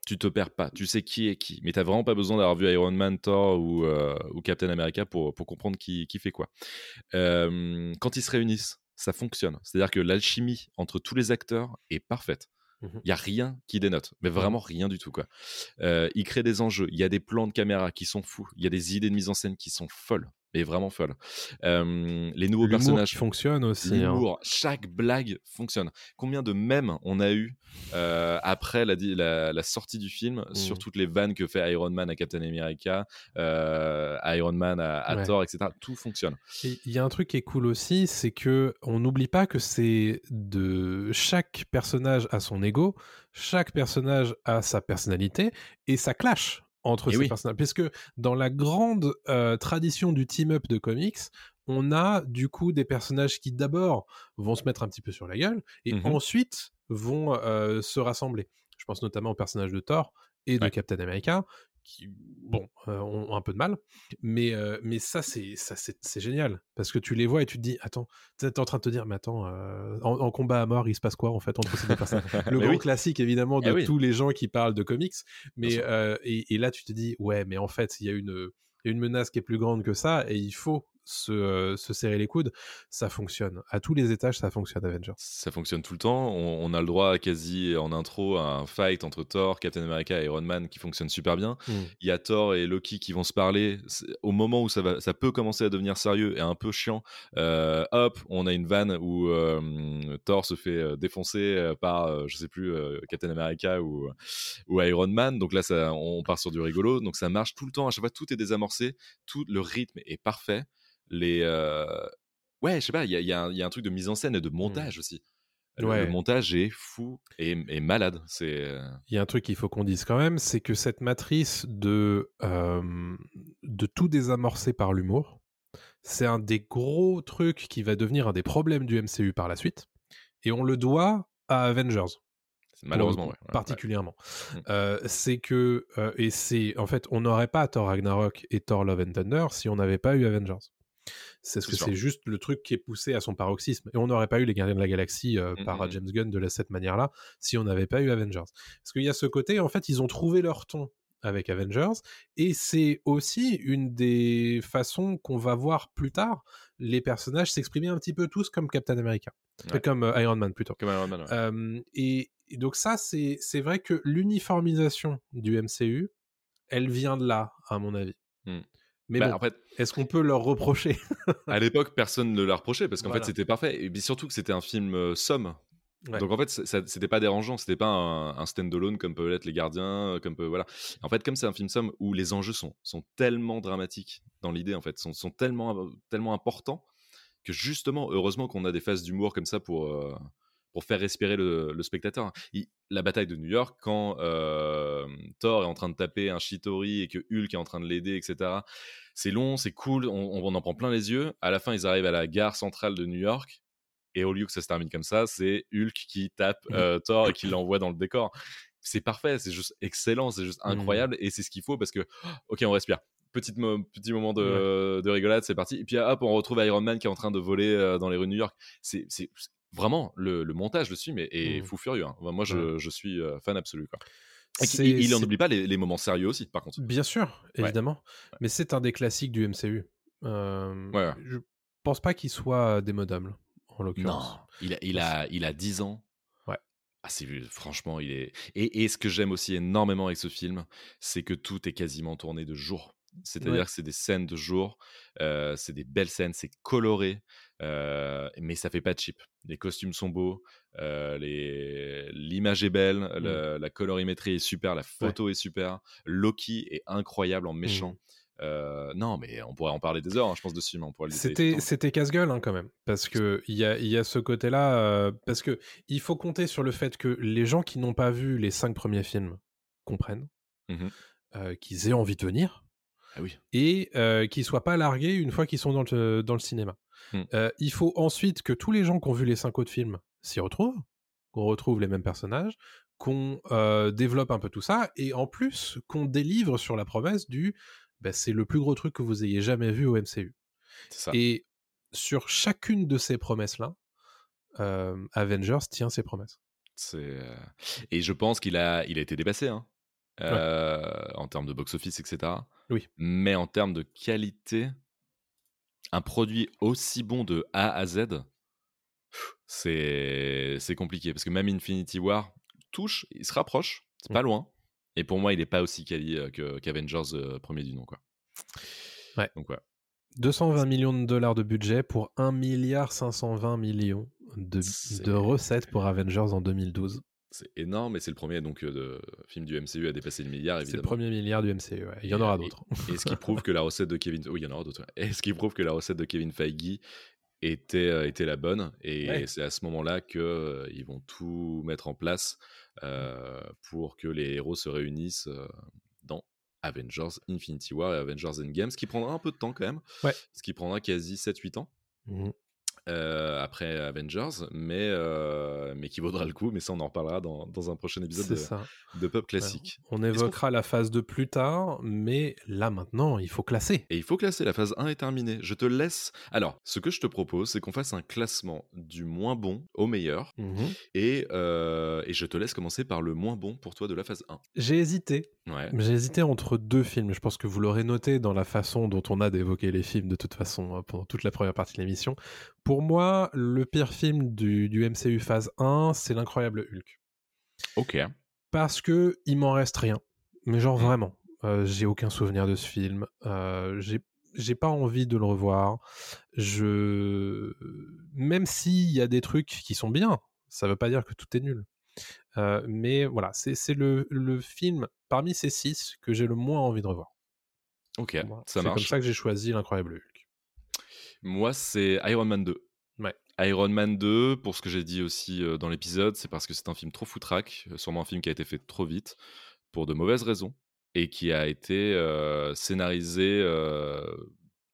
Tu te perds pas, tu sais qui est qui, mais t'as vraiment pas besoin d'avoir vu Iron Man, Thor ou, euh, ou Captain America pour, pour comprendre qui, qui fait quoi. Euh, quand ils se réunissent, ça fonctionne. C'est-à-dire que l'alchimie entre tous les acteurs est parfaite. Mhm. Il y a rien qui dénote, mais vraiment rien du tout quoi. Euh, il crée des enjeux, il y a des plans de caméra qui sont fous, il y a des idées de mise en scène qui sont folles, mais vraiment folles. Euh, les nouveaux personnages qui fonctionne aussi. hein. Chaque blague fonctionne. Combien de mèmes on a eu euh, après la, di- la- la sortie du film sur Mm. toutes les vannes que fait Iron Man à Captain America, euh, Iron Man à, à Ouais. Thor, etc. Tout fonctionne. Il y a un truc qui est cool aussi, c'est que on n'oublie pas que c'est de chaque personnage a son ego, chaque personnage a sa personnalité et ça clash entre Et ces oui. personnages. Puisque dans la grande euh, tradition du team-up de comics, on a du coup des personnages qui d'abord vont se mettre un petit peu sur la gueule et Mhm. ensuite vont euh, se rassembler. Je pense notamment aux personnages de Thor et de Ouais. Captain America qui, bon, euh, ont un peu de mal. Mais, euh, mais ça, c'est ça, c'est c'est génial. Parce que tu les vois et tu te dis, attends, t'es en train de te dire, mais attends, euh, en, en combat à mort, il se passe quoi en fait entre ces deux personnes? Le oui. classique, évidemment, de Eh oui. tous les gens qui parlent de comics. Mais, et, et là, tu te dis, ouais, mais en fait, il y a une, il y a une menace qui est plus grande que ça et il faut se, euh, se serrer les coudes. Ça fonctionne. À tous les étages, ça fonctionne, Avengers. Ça fonctionne tout le temps. On, on a le droit quasi en intro à un fight entre Thor, Captain America et Iron Man qui fonctionne super bien. Mm. Il y a Thor et Loki qui vont se parler. Au moment où ça, va, ça peut commencer à devenir sérieux et un peu chiant, euh, hop, on a une vanne où euh, Thor se fait défoncer par, je sais plus, euh, Captain America ou, ou Iron Man. Donc là, ça, on part sur du rigolo. Donc ça marche tout le temps. À chaque fois, tout est désamorcé. Tout le rythme est parfait. Les, ouais, je sais pas. Il y a, il y a un- il y a un truc de mise en scène et de montage aussi. Le, Ouais. le montage est fou et, et malade. C'est Il y a un truc qu'il faut qu'on dise quand même, c'est que cette matrice de, euh, de tout désamorcer par l'humour, c'est un des gros trucs qui va devenir un des problèmes du MCU par la suite. Et on le doit à Avengers. malheureusement ouais, ouais, particulièrement. Mm. Euh, c'est que, euh, et c'est, en fait, on n'aurait pas Thor Ragnarok et Thor Love and Thunder si on n'avait pas eu Avengers. C'est C'est que c'est juste le truc qui est poussé à son paroxysme. Et on n'aurait pas eu les Gardiens de la Galaxie euh, Mm, par mm. James Gunn de la- cette manière-là si on n'avait pas eu Avengers. Parce qu'il y a ce côté, en fait, ils ont trouvé leur ton avec Avengers, et c'est aussi une des façons qu'on va voir plus tard les personnages s'exprimer un petit peu tous comme Captain America, Euh, Ouais. comme euh, Iron Man plutôt. Comme Iron Man, ouais. Euh, et, et donc ça, c'est vrai que l'uniformisation du MCU, elle vient de là, à mon avis. Mais Bah, bon, en fait, est-ce qu'on peut leur reprocher à l'époque, personne ne l'a reproché parce qu'en Voilà. fait, c'était parfait. Et puis surtout que c'était un film euh, somme. Ouais. Donc en fait, c'était pas dérangeant, c'était pas un, un stand-alone comme peuvent l'être les gardiens, euh, comme peut, voilà. En fait, comme c'est un film somme où les enjeux sont, sont tellement dramatiques dans l'idée, en fait, sont, sont tellement, tellement importants que justement, heureusement qu'on a des phases d'humour comme ça pour, euh, pour faire respirer le, le spectateur. Il- la bataille de New York, quand euh, Thor est en train de taper un Shitori et que Hulk est en train de l'aider, etc. C'est long, c'est cool, on, on en prend plein les yeux. À la fin, ils arrivent à la gare centrale de New York. Et au lieu que ça se termine comme ça, c'est Hulk qui tape euh, Thor et qui l'envoie dans le décor. C'est parfait, c'est juste excellent, c'est juste Mhm. incroyable et c'est ce qu'il faut parce que, ok, on respire. Petite mo- petit moment de, de rigolade, c'est parti. Et puis hop, on retrouve Iron Man qui est en train de voler euh, dans les rues de New York. C'est- vraiment le, le montage, le film est, Mhm. fou furieux. hein. Moi, je, je suis euh, fan absolu. Quoi. Et il n'en oublie pas les, les moments sérieux aussi, par contre. Bien sûr, Ouais. évidemment. Mais c'est un des classiques du MCU. Euh, Ouais. Je pense pas qu'il soit démodable, en Non, l'occurrence. il a, il a, il a 10 ans. Ouais. Ah, c'est franchement, il est. Et, et ce que j'aime aussi énormément avec ce film, c'est que tout est quasiment tourné de jour. C'est-à-dire Ouais. que c'est des scènes de jour, euh, c'est des belles scènes, c'est coloré, euh, mais ça fait pas cheap. Les costumes sont beaux, euh, les- l'image est belle, Mmh. la colorimétrie est super, la photo est super, Loki est incroyable en méchant. Mmh. Euh, non, mais on pourrait en parler des heures, hein, je pense, de ce film. On pourrait C'était casse-gueule hein, quand même parce que il y a, il y a ce côté-là euh, parce que il faut compter sur le fait que les gens qui n'ont pas vu les cinq premiers films comprennent euh, qu'ils aient envie de venir Ah oui. et qu'ils soient pas largués une fois qu'ils sont dans le, dans le cinéma. Mm. Euh, il faut ensuite que tous les gens qui ont vu les cinq autres films s'y retrouvent, qu'on retrouve les mêmes personnages, qu'on euh, développe un peu tout ça, et en plus qu'on délivre sur la promesse du bah, c'est le plus gros truc que vous ayez jamais vu au MCU. Ça. Et sur chacune de ces promesses-là, euh, Avengers tient ses promesses. Et je pense qu'il a il a été dépassé hein, en termes de box-office etc. Oui. Mais en termes de qualité, un produit aussi bon de A à Z, c'est compliqué parce que même Infinity War touche, il se rapproche, c'est pas loin. Et pour moi, il est pas aussi quali euh, que qu'Avengers euh, premier du nom quoi. Ouais. Donc ouais. 220 millions de dollars de budget pour 1 milliard 520 millions de, de recettes pour Avengers en 2012. C'est énorme et c'est le premier donc euh, de film du MCU à dépasser le milliard C'est le premier milliard du MCU. ouais. Il y en aura d'autres. Et, et ce qui prouve que la recette de Kevin, oui, il y en aura d'autres. Et ce qui prouve que la recette de Kevin Feige était euh, était la bonne. Et Ouais. c'est à ce moment-là que euh, ils vont tout mettre en place euh, pour que les héros se réunissent euh, dans Avengers Infinity War et Avengers Endgame, ce qui prendra un peu de temps quand même. Ouais. Ce qui prendra quasi 7-8 ans. Mhm. Euh, après Avengers, mais, euh, mais qui vaudra le coup, mais ça on en reparlera dans, dans un prochain épisode de, Pop Classique. On évoquera la phase de plus tard, mais là maintenant, il faut classer. Et il faut classer, la phase 1 est terminée. Je te laisse. Alors, ce que je te propose, c'est qu'on fasse un classement du moins bon au meilleur. Mhm. Et, euh, et je te laisse commencer par le moins bon pour toi de la phase 1. J'ai hésité. Ouais. J'ai hésité entre deux films. Je pense que vous l'aurez noté dans la façon dont on a d'évoquer les films de toute façon euh, pendant toute la première partie de l'émission. Pour moi, le pire film du, du MCU phase 1, c'est l'incroyable Hulk. Ok. Parce que il m'en reste rien. Mais genre Mm. vraiment. Euh, j'ai aucun souvenir de ce film. Euh, j'ai j'ai pas envie de le revoir. Je même s'il y a des trucs qui sont bien, ça veut pas dire que tout est nul. Euh, mais voilà, c'est le, le film parmi ces six que j'ai le moins envie de revoir. Ok, Voilà. ça C'est comme marche. ça que j'ai choisi l'incroyable Hulk. Moi, c'est Iron Man 2. Ouais. Iron Man 2, pour ce que j'ai dit aussi euh, dans l'épisode, c'est parce que c'est un film trop foutraque, euh, sûrement un film qui a été fait trop vite, pour de mauvaises raisons, et qui a été euh, scénarisé euh,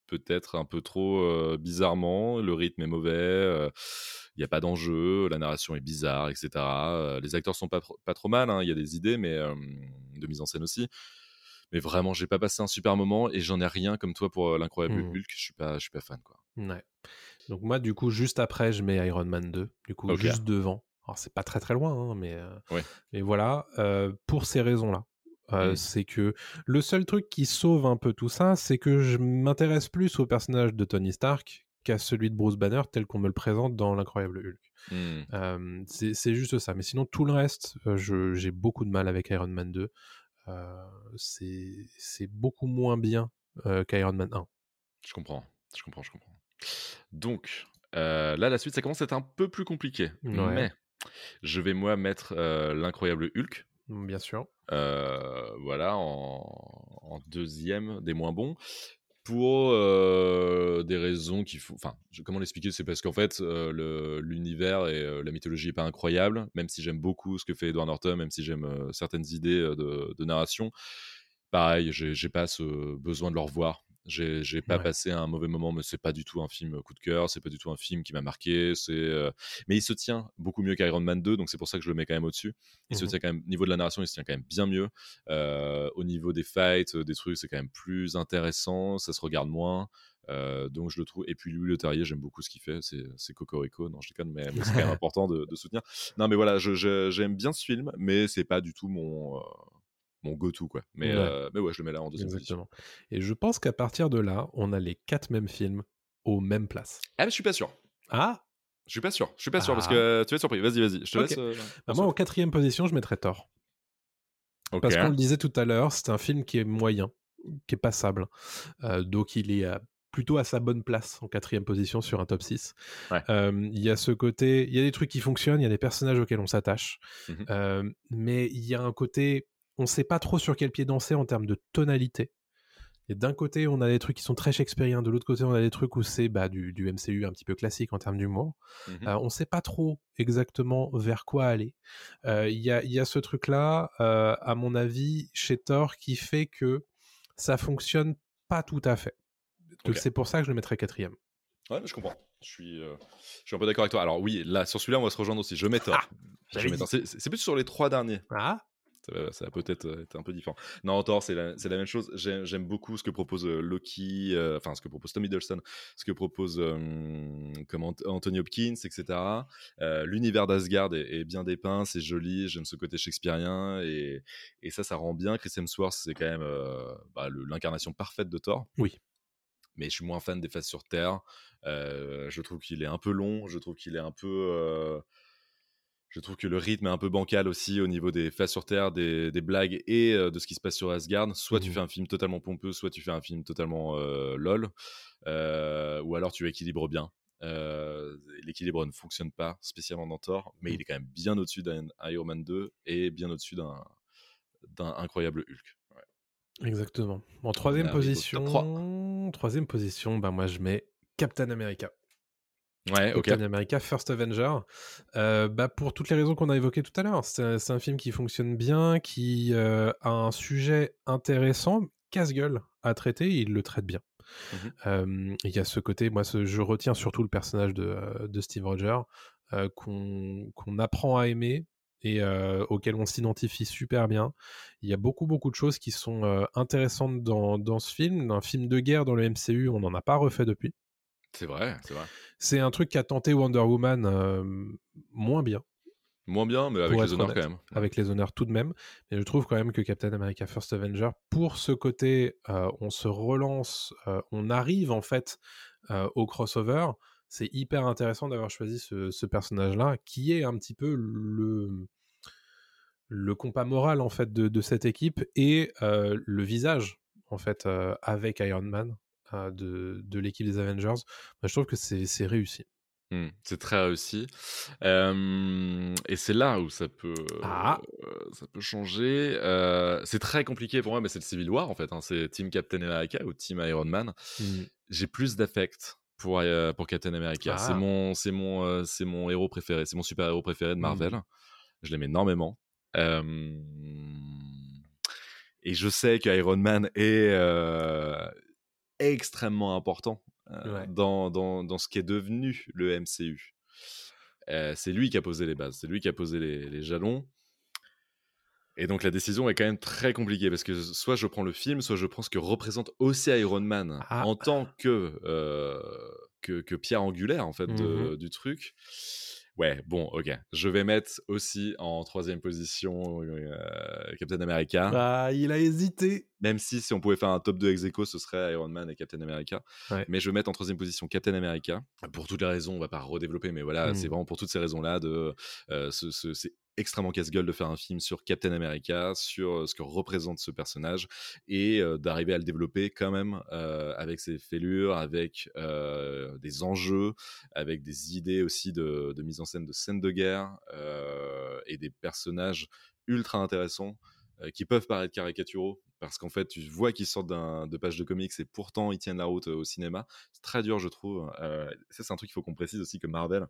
peut-être un peu trop euh, bizarrement. Le rythme est mauvais, euh, il n'y a pas d'enjeu, la narration est bizarre, etc. Euh, les acteurs sont pas, pas trop mal, hein, il y a des idées, mais de mise en scène aussi. Mais vraiment, j'ai pas passé un super moment et j'en ai rien comme toi pour l'incroyable Mhm. Hulk. Je suis pas, je suis pas fan quoi. Ouais. Donc moi, du coup, juste après, je mets Iron Man 2. Du coup, juste devant. Alors, c'est pas très très loin, hein, mais, Ouais. mais voilà, pour ces raisons-là. Euh, Mm. C'est que le seul truc qui sauve un peu tout ça, c'est que je m'intéresse plus au personnage de Tony Stark qu'à celui de Bruce Banner tel qu'on me le présente dans l'incroyable Hulk. Euh, c'est juste ça. Mais sinon, tout le reste, j'ai beaucoup de mal avec Iron Man 2. Euh, c'est beaucoup moins bien qu'Iron Man 1. Je comprends, je comprends, je comprends. Donc, là, la suite, ça commence à être un peu plus compliqué. Ouais. Mais je vais, moi, mettre l'incroyable Hulk. Bien sûr. voilà, en, en deuxième des moins bons. Pour des raisons qui font. Enfin, comment l'expliquer? C'est parce qu'en fait, l'univers et la mythologie n'est pas incroyable, même si j'aime beaucoup ce que fait Edward Norton, même si j'aime certaines idées de, de narration. Pareil, j'ai pas ce besoin de le revoir. J'ai j'ai pas Ouais. passé un mauvais moment, mais c'est pas du tout un film coup de cœur, c'est pas du tout un film qui m'a marqué. C'est, euh, mais il se tient beaucoup mieux qu'Iron Man 2, donc c'est pour ça que je le mets quand même au-dessus. Il se Mhm. tient quand même, au niveau de la narration, il se tient quand même bien mieux. Euh, au niveau des fights, euh, des trucs, c'est quand même plus intéressant, ça se regarde moins. Euh, donc je le trouve. Et puis Louis Leterrier, j'aime beaucoup ce qu'il fait. C'est, c'est Cocorico. Non, je déconne, mais, mais c'est quand même important de, de soutenir. Non, mais voilà, je- je- j'aime bien ce film, mais c'est pas du tout mon, euh, mon go-to, quoi. Mais, Ouais. euh, mais ouais, je le mets là en deuxième position. Exactement. Et je pense qu'à partir de là, on a les quatre mêmes films aux mêmes places. Ah, mais je suis pas sûr. Ah Je suis pas sûr. Je suis pas sûr parce Ah. que tu vas être surpris. Vas-y, vas-y. Je te laisse. euh, Bah, moi, en quatrième position, je mettrais Thor. Ok. Parce qu'on le disait tout à l'heure, c'est un film qui est moyen, qui est passable. Euh, donc il est plutôt à sa bonne place en quatrième position sur un top 6. Ouais. Euh, Il y a ce côté, il y a des trucs qui fonctionnent, il y a des personnages auxquels on s'attache. Euh, mais il y a un côté, on sait pas trop sur quel pied danser en termes de tonalité. Et d'un côté, on a des trucs qui sont très shakespeariens, de l'autre côté, on a des trucs où c'est bah, du, du MCU un petit peu classique en termes d'humour. Mhm. Euh, on sait pas trop exactement vers quoi aller. Euh, Il y, a, il y a ce truc-là, euh, à mon avis, chez Thor, qui fait que ça fonctionne pas tout à fait. Donc Ok. c'est pour ça que je le mettrais quatrième. Ouais, je comprends. Je suis, euh, je suis un peu d'accord avec toi. Alors oui, là, sur celui-là, on va se rejoindre aussi. Je mets. Thor. C'est c'est plus sur les trois derniers. Ah Ça va, peut-être euh, être un peu différent. Non, Thor, c'est la, même chose. J'ai- J'aime beaucoup ce que propose euh, Loki, euh, enfin ce que propose Tom Hiddleston, ce que propose euh, comment, Anthony Hopkins, etc. Euh, L'univers d'Asgard est, est bien dépeint, c'est joli, j'aime ce côté shakespearien et, et ça, ça rend bien. Chris Hemsworth, c'est quand même bah, l'incarnation parfaite de Thor. Oui. Mais je suis moins fan des phases sur Terre. Euh, je trouve qu'il est un peu long, je trouve qu'il est un peu... euh, je trouve que le rythme est un peu bancal aussi au niveau des faces sur Terre, des, des blagues et euh, de ce qui se passe sur Asgard. Soit tu Mhm. fais un film totalement pompeux, soit tu fais un film totalement euh, lol, euh, ou alors tu équilibres bien. L'équilibre ne fonctionne pas spécialement dans Thor, mais il est quand même bien au-dessus d'un Iron Man 2 et bien au-dessus d'un incroyable Hulk. Ouais. Exactement. En troisième position, troisième position, bah moi je mets Captain America. Ouais, ok. Captain America First Avenger. Euh, bah pour toutes les raisons qu'on a évoquées tout à l'heure. C'est un, film qui fonctionne bien, qui euh, a un sujet intéressant, casse-gueule à traiter, et il le traite bien. Mhm. Euh, Il y a ce côté, moi ce- je retiens surtout le personnage de, de Steve Rogers, qu'on apprend à aimer et euh, auquel on s'identifie super bien. Il y a beaucoup beaucoup de choses qui sont euh, intéressantes dans, dans ce film. Un film de guerre dans le MCU, on n'en a pas refait depuis. C'est vrai, c'est vrai. C'est un truc qu'a tenté Wonder Woman euh, moins bien, Moins bien, mais avec les honneurs honnête. quand même. avec les honneurs tout de même. Mais je trouve quand même que Captain America First Avenger, pour ce côté, euh, on se relance, euh, on arrive en fait au crossover. C'est hyper intéressant d'avoir choisi ce, ce personnage-là, qui est un petit peu le le compas moral en fait de, de cette équipe et le visage en fait euh, avec Iron Man de, de l'équipe des Avengers. Moi, je trouve que c'est c'est réussi. Hmm, c'est très réussi. Euh, et c'est là où ça peut, Ah. euh, ça peut changer. Euh, c'est très compliqué pour moi, mais c'est le Civil War en fait. hein. C'est Team Captain America ou Team Iron Man. Mm. J'ai plus d'affect pour, euh, pour Captain America. C'est Ah. mon, c'est mon, euh, c'est mon héros préféré, c'est mon super héros préféré de Marvel. Mhm. Je l'aime énormément. Et je sais que Iron Man est extrêmement important euh, Ouais. dans, dans, dans ce qui est devenu le MCU. Euh, c'est lui qui a posé les bases, c'est lui qui a posé les, les jalons. Et donc la décision est quand même très compliquée parce que soit je prends le film, soit je prends ce que représente aussi Iron Man Ah. en tant que, euh, que, que pierre angulaire en fait de- Mhm. du truc. Ouais, bon, ok. Je vais mettre aussi en troisième position euh, Captain America. Ah, il a hésité. Même si, si on pouvait faire un top 2 ex aequo, ce serait Iron Man et Captain America. Ouais. Mais je vais mettre en troisième position Captain America. Pour toutes les raisons, on va pas redévelopper, mais voilà, Mm. c'est vraiment pour toutes ces raisons-là. de euh, ce- ce- C'est extrêmement casse-gueule de faire un film sur Captain America, sur euh, ce que représente ce personnage, et euh, d'arriver à le développer quand même euh, avec ses fêlures, avec des enjeux, avec des idées aussi de, de mise en scène de scènes de guerre, et des personnages ultra intéressants qui peuvent paraître caricaturaux parce qu'en fait tu vois qu'ils sortent de pages de comics et pourtant ils tiennent la route au cinéma. C'est très dur je trouve ça c'est un truc qu'il faut qu'on précise aussi que Marvel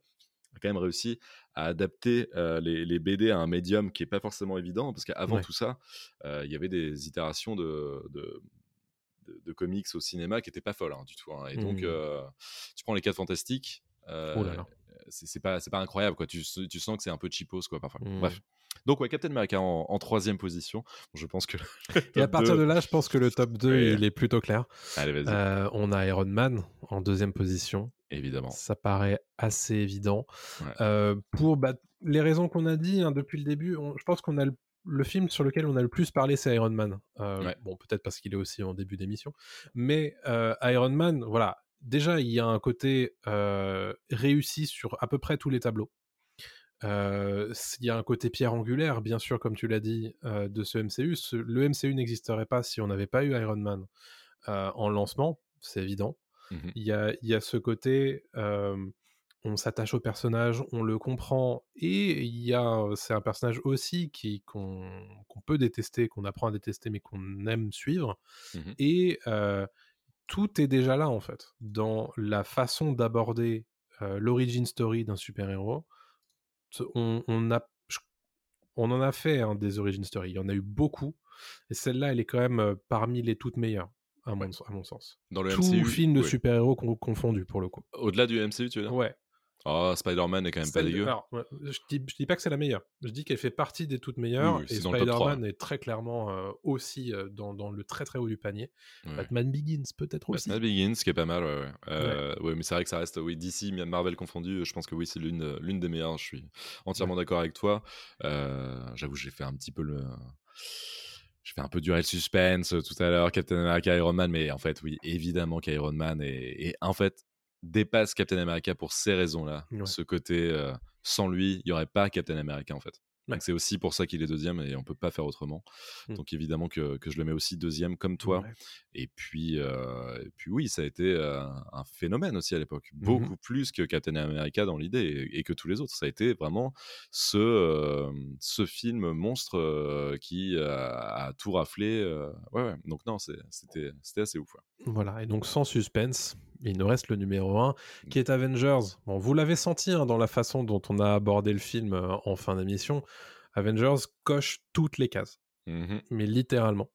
a quand même réussi à adapter euh, les, les BD à un médium qui est pas forcément évident parce qu'avant Ouais. tout ça euh, il y avait des itérations de, de de, de comics au cinéma qui étaient pas folles hein, du tout hein. et donc euh, tu prends les 4 fantastiques Oh là là. C'est pas c'est pas incroyable quoi tu, tu sens que c'est un peu cheapos quoi parfois Mhm. bref donc ouais Captain America en, en troisième position Bon, je pense que Et à partir 2 de là, je pense que le top 2, Ouais. il est plutôt clair. allez vas-y Euh, on a Iron Man en deuxième position. évidemment Ça paraît assez évident. Ouais. Euh, pour bah, les raisons qu'on a dit hein, depuis le début, on- je pense qu'on a le, le film sur lequel on a le plus parlé, c'est Iron Man. Euh, Ouais. Bon, peut-être parce qu'il est aussi en début d'émission. Mais euh, Iron Man, voilà. Déjà, il y a un côté réussi sur à peu près tous les tableaux. Euh, il y a un côté pierre angulaire, bien sûr, comme tu l'as dit, euh, de ce MCU. Ce- le MCU n'existerait pas si on n'avait pas eu Iron Man euh, en lancement, c'est évident. Mhm. Il y a, il y a ce côté, on s'attache au personnage, on le comprend, et il y a, c'est un personnage aussi qui qu'on peut détester, qu'on apprend à détester, mais qu'on aime suivre. Mhm. Et tout est déjà là en fait dans la façon d'aborder euh, l'origin story d'un super-héros. On, on a, je- on en a fait hein, des origin story, il y en a eu beaucoup, et celle-là, elle est quand même euh, parmi les toutes meilleures, à mon, à mon sens. dans le Tout MCU film de oui. super-héros con- confondu pour le coup. au-delà du MCU tu veux dire? Ouais. Oh Spider-Man est quand même pas dégueu alors, je, dis, je dis pas que c'est la meilleure. Je dis qu'elle fait partie des toutes meilleures. Oui, oui, et Spider-Man est très clairement euh, aussi euh, dans, dans le très très haut du panier. Ouais. Batman Begins peut-être aussi. Batman Begins, qui est pas mal, ouais. ouais. Euh, ouais, mais c'est vrai que ça reste, oui, DC, Marvel confondu, je pense que oui, c'est l'une, l'une des meilleures, je suis entièrement d'accord avec toi. J'avoue, j'ai fait un petit peu le. J'ai fait un peu durer le suspense tout à l'heure, Captain America, Iron Man, mais en fait, oui, évidemment qu'Iron Man est, est- en fait, dépasse Captain America pour ces raisons-là. Ouais. Ce côté, euh, sans lui, il n'y aurait pas Captain America, en fait. Ouais. C'est aussi pour ça qu'il est deuxième et on peut pas faire autrement. Mm. Donc évidemment que, que je le mets aussi deuxième comme toi. Ouais. Et puis, euh, et puis oui, ça a été euh, un phénomène aussi à l'époque, Mhm. beaucoup plus que Captain America dans l'idée et, et que tous les autres. Ça a été vraiment ce, euh, ce film monstre qui a, tout raflé. ouais, ouais. Donc non, c'était c'était assez ouf. Voilà, et donc sans suspense, il nous reste le numéro 1, qui est Avengers. Bon, vous l'avez senti hein, dans la façon dont on a abordé le film euh, en fin d'émission. Avengers coche toutes les cases, Mhm. mais littéralement.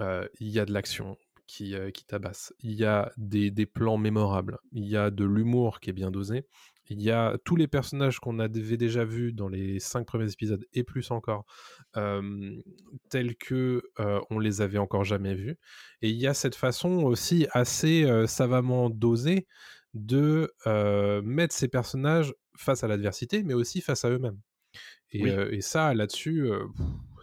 Euh, Il y a de l'action qui, euh, qui tabasse, il y a des, des plans mémorables, il y a de l'humour qui est bien dosé, il y a tous les personnages qu'on avait déjà vus dans les cinq premiers épisodes et plus encore, euh, tels que euh, on les avait encore jamais vus. Et il y a cette façon aussi assez euh, savamment dosée de euh, mettre ces personnages face à l'adversité, mais aussi face à eux-mêmes. Et, Oui. euh, et ça, là-dessus,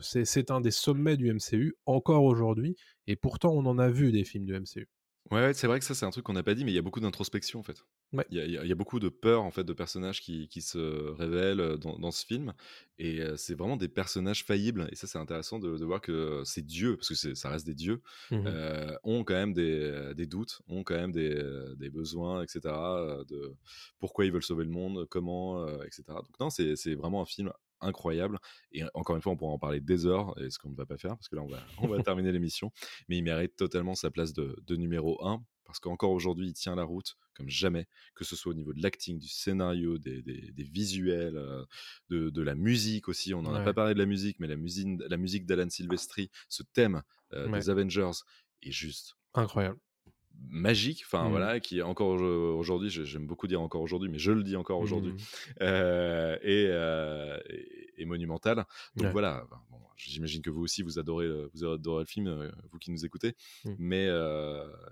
c'est- un des sommets du MCU encore aujourd'hui. Et pourtant, on en a vu des films du MCU. Ouais, c'est vrai que ça, c'est un truc qu'on n'a pas dit, mais il y a beaucoup d'introspection en fait. Ouais. Il y, a- y y beaucoup de peur en fait de personnages qui, qui se révèlent euh, dans, dans ce film, et c'est vraiment des personnages faillibles. Et ça, c'est intéressant de, de voir que ces dieux, parce que ça reste des dieux, euh, ont quand même des, des doutes, ont quand même des, des besoins, etc. De pourquoi ils veulent sauver le monde, comment, euh, etc. Donc non, c'est c'est vraiment un film incroyable. Et encore une fois, on pourra en parler des heures, et ce qu'on ne va pas faire, parce que là, on va, on va terminer l'émission. Mais il mérite totalement sa place de, de numéro 1, parce qu'encore aujourd'hui, il tient la route comme jamais, que ce soit au niveau de l'acting, du scénario, des, des, des visuels, euh, de, de, la musique aussi. On n'en ouais. a pas parlé de la musique, mais la musique, la musique d'Alan Silvestri, ce thème euh, ouais. des Avengers est juste incroyable magique, enfin mmh. voilà, qui est encore aujourd'hui, j'aime beaucoup dire encore aujourd'hui, mais je le dis encore aujourd'hui, mmh. euh, et, euh, et, et, monumental. Donc ouais. voilà, bon, j'imagine que vous aussi vous adorez, vous adorez le film, euh, vous qui nous écoutez, mmh. mais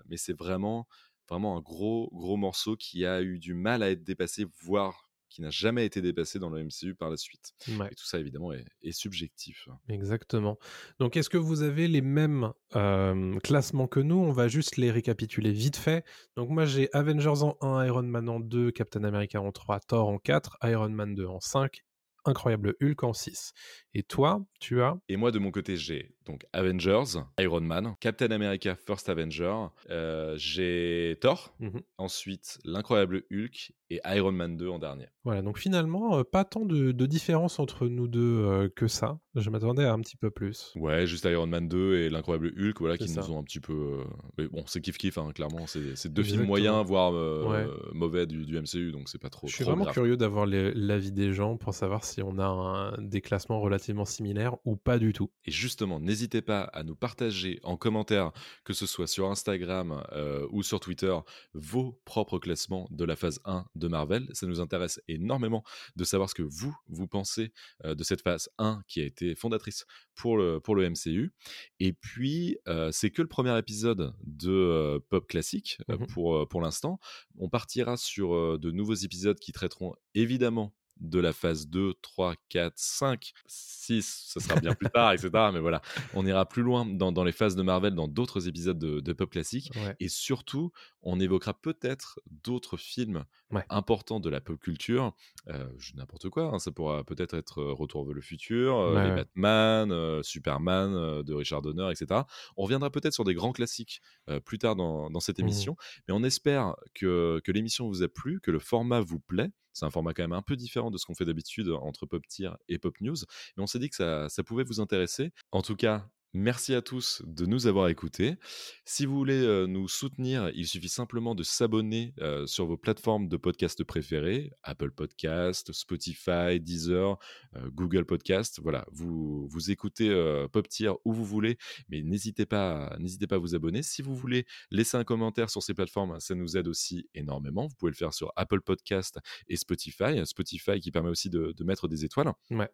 mais c'est vraiment vraiment un gros gros morceau qui a eu du mal à être dépassé, voire qui n'a jamais été dépassé dans le MCU par la suite. Ouais. Et tout ça, évidemment, est, est, subjectif. Exactement. Donc, est-ce que vous avez les mêmes euh, classements que nous? On va juste les récapituler vite fait. Donc, moi, j'ai Avengers en 1, Iron Man en 2, Captain America en 3, Thor en 4, Iron Man 2 en 5, Incroyable Hulk en 6. Et toi, tu as Et moi, de mon côté, j'ai donc Avengers, Iron Man, Captain America First Avenger, euh, j'ai Thor, mm -hmm. ensuite l'Incroyable Hulk et Iron Man 2 en dernier. Voilà, donc finalement, euh, pas tant de, de, différence entre nous deux euh, que ça. Je m'attendais à un petit peu plus. Ouais, juste Iron Man 2 et l'Incroyable Hulk, voilà, qui ça. nous ont un petit peu. Mais bon, c'est kiff-kiff, hein, clairement. C'est deux Exactement. films moyens, voire ouais. mauvais du, du, MCU, donc c'est pas trop. Je suis trop vraiment grave. curieux d'avoir l'avis des gens pour savoir si on a un, des classements relativement similaires ou pas du tout. Et justement, n'hésitez pas à nous partager en commentaire, que ce soit sur Instagram euh, ou sur Twitter, vos propres classements de la phase 1 de Marvel. Ça nous intéresse énormément de savoir ce que vous, vous pensez euh, de cette phase 1 qui a été fondatrice pour le, pour le MCU. Et puis, euh, c'est que le premier épisode de Pop Classique mm -hmm. pour, pour l'instant. On partira sur de nouveaux épisodes qui traiteront évidemment de la phase 2, 3, 4, 5, 6, ça sera bien plus tard, etc. Mais voilà, on ira plus loin dans, dans les phases de Marvel, dans d'autres épisodes de, de, Pop Classique. Ouais. Et surtout, on évoquera peut-être d'autres films ouais. importants de la pop culture. Euh, N'importe quoi, hein, ça pourra peut-être être Retour vers le futur, euh, ouais. les Batman, euh, Superman euh, de Richard Donner, etc. On reviendra peut-être sur des grands classiques euh, plus tard dans, dans cette émission. Mmh. Mais on espère que, que l'émission vous a plu, que le format vous plaît. C'est un format quand même un peu différent de ce qu'on fait d'habitude entre Pop Tier et Pop News. Mais on s'est dit que ça, ça pouvait vous intéresser. En tout cas, Merci à tous de nous avoir écoutés. Si vous voulez euh, nous soutenir, il suffit simplement de s'abonner euh, sur vos plateformes de podcast préférées, Apple Podcast, Spotify, Deezer, euh, Google Podcast. Voilà, vous, vous écoutez Pop Tier où vous voulez, mais n'hésitez pas, n'hésitez pas à vous abonner. Si vous voulez laisser un commentaire sur ces plateformes, ça nous aide aussi énormément. Vous pouvez le faire sur Apple Podcast et Spotify. Spotify qui permet aussi de, de mettre des étoiles. Ouais.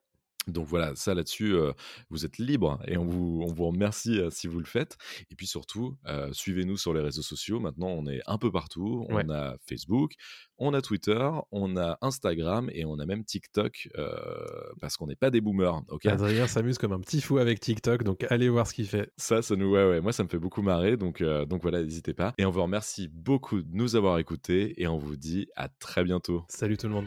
Donc voilà, ça là-dessus, euh, vous êtes libre et on vous, on vous remercie euh, si vous le faites. Et puis surtout, euh, suivez-nous sur les réseaux sociaux. Maintenant, on est un peu partout. On ouais. a Facebook, on a Twitter, on a Instagram et on a même TikTok parce qu'on n'est pas des boomers. Okay Adrien s'amuse comme un petit fou avec TikTok, donc allez voir ce qu'il fait. Ça, ça nous, ouais, ouais, moi ça me fait beaucoup marrer. Donc, donc voilà, n'hésitez pas. Et on vous remercie beaucoup de nous avoir écoutés et on vous dit à très bientôt. Salut tout le monde.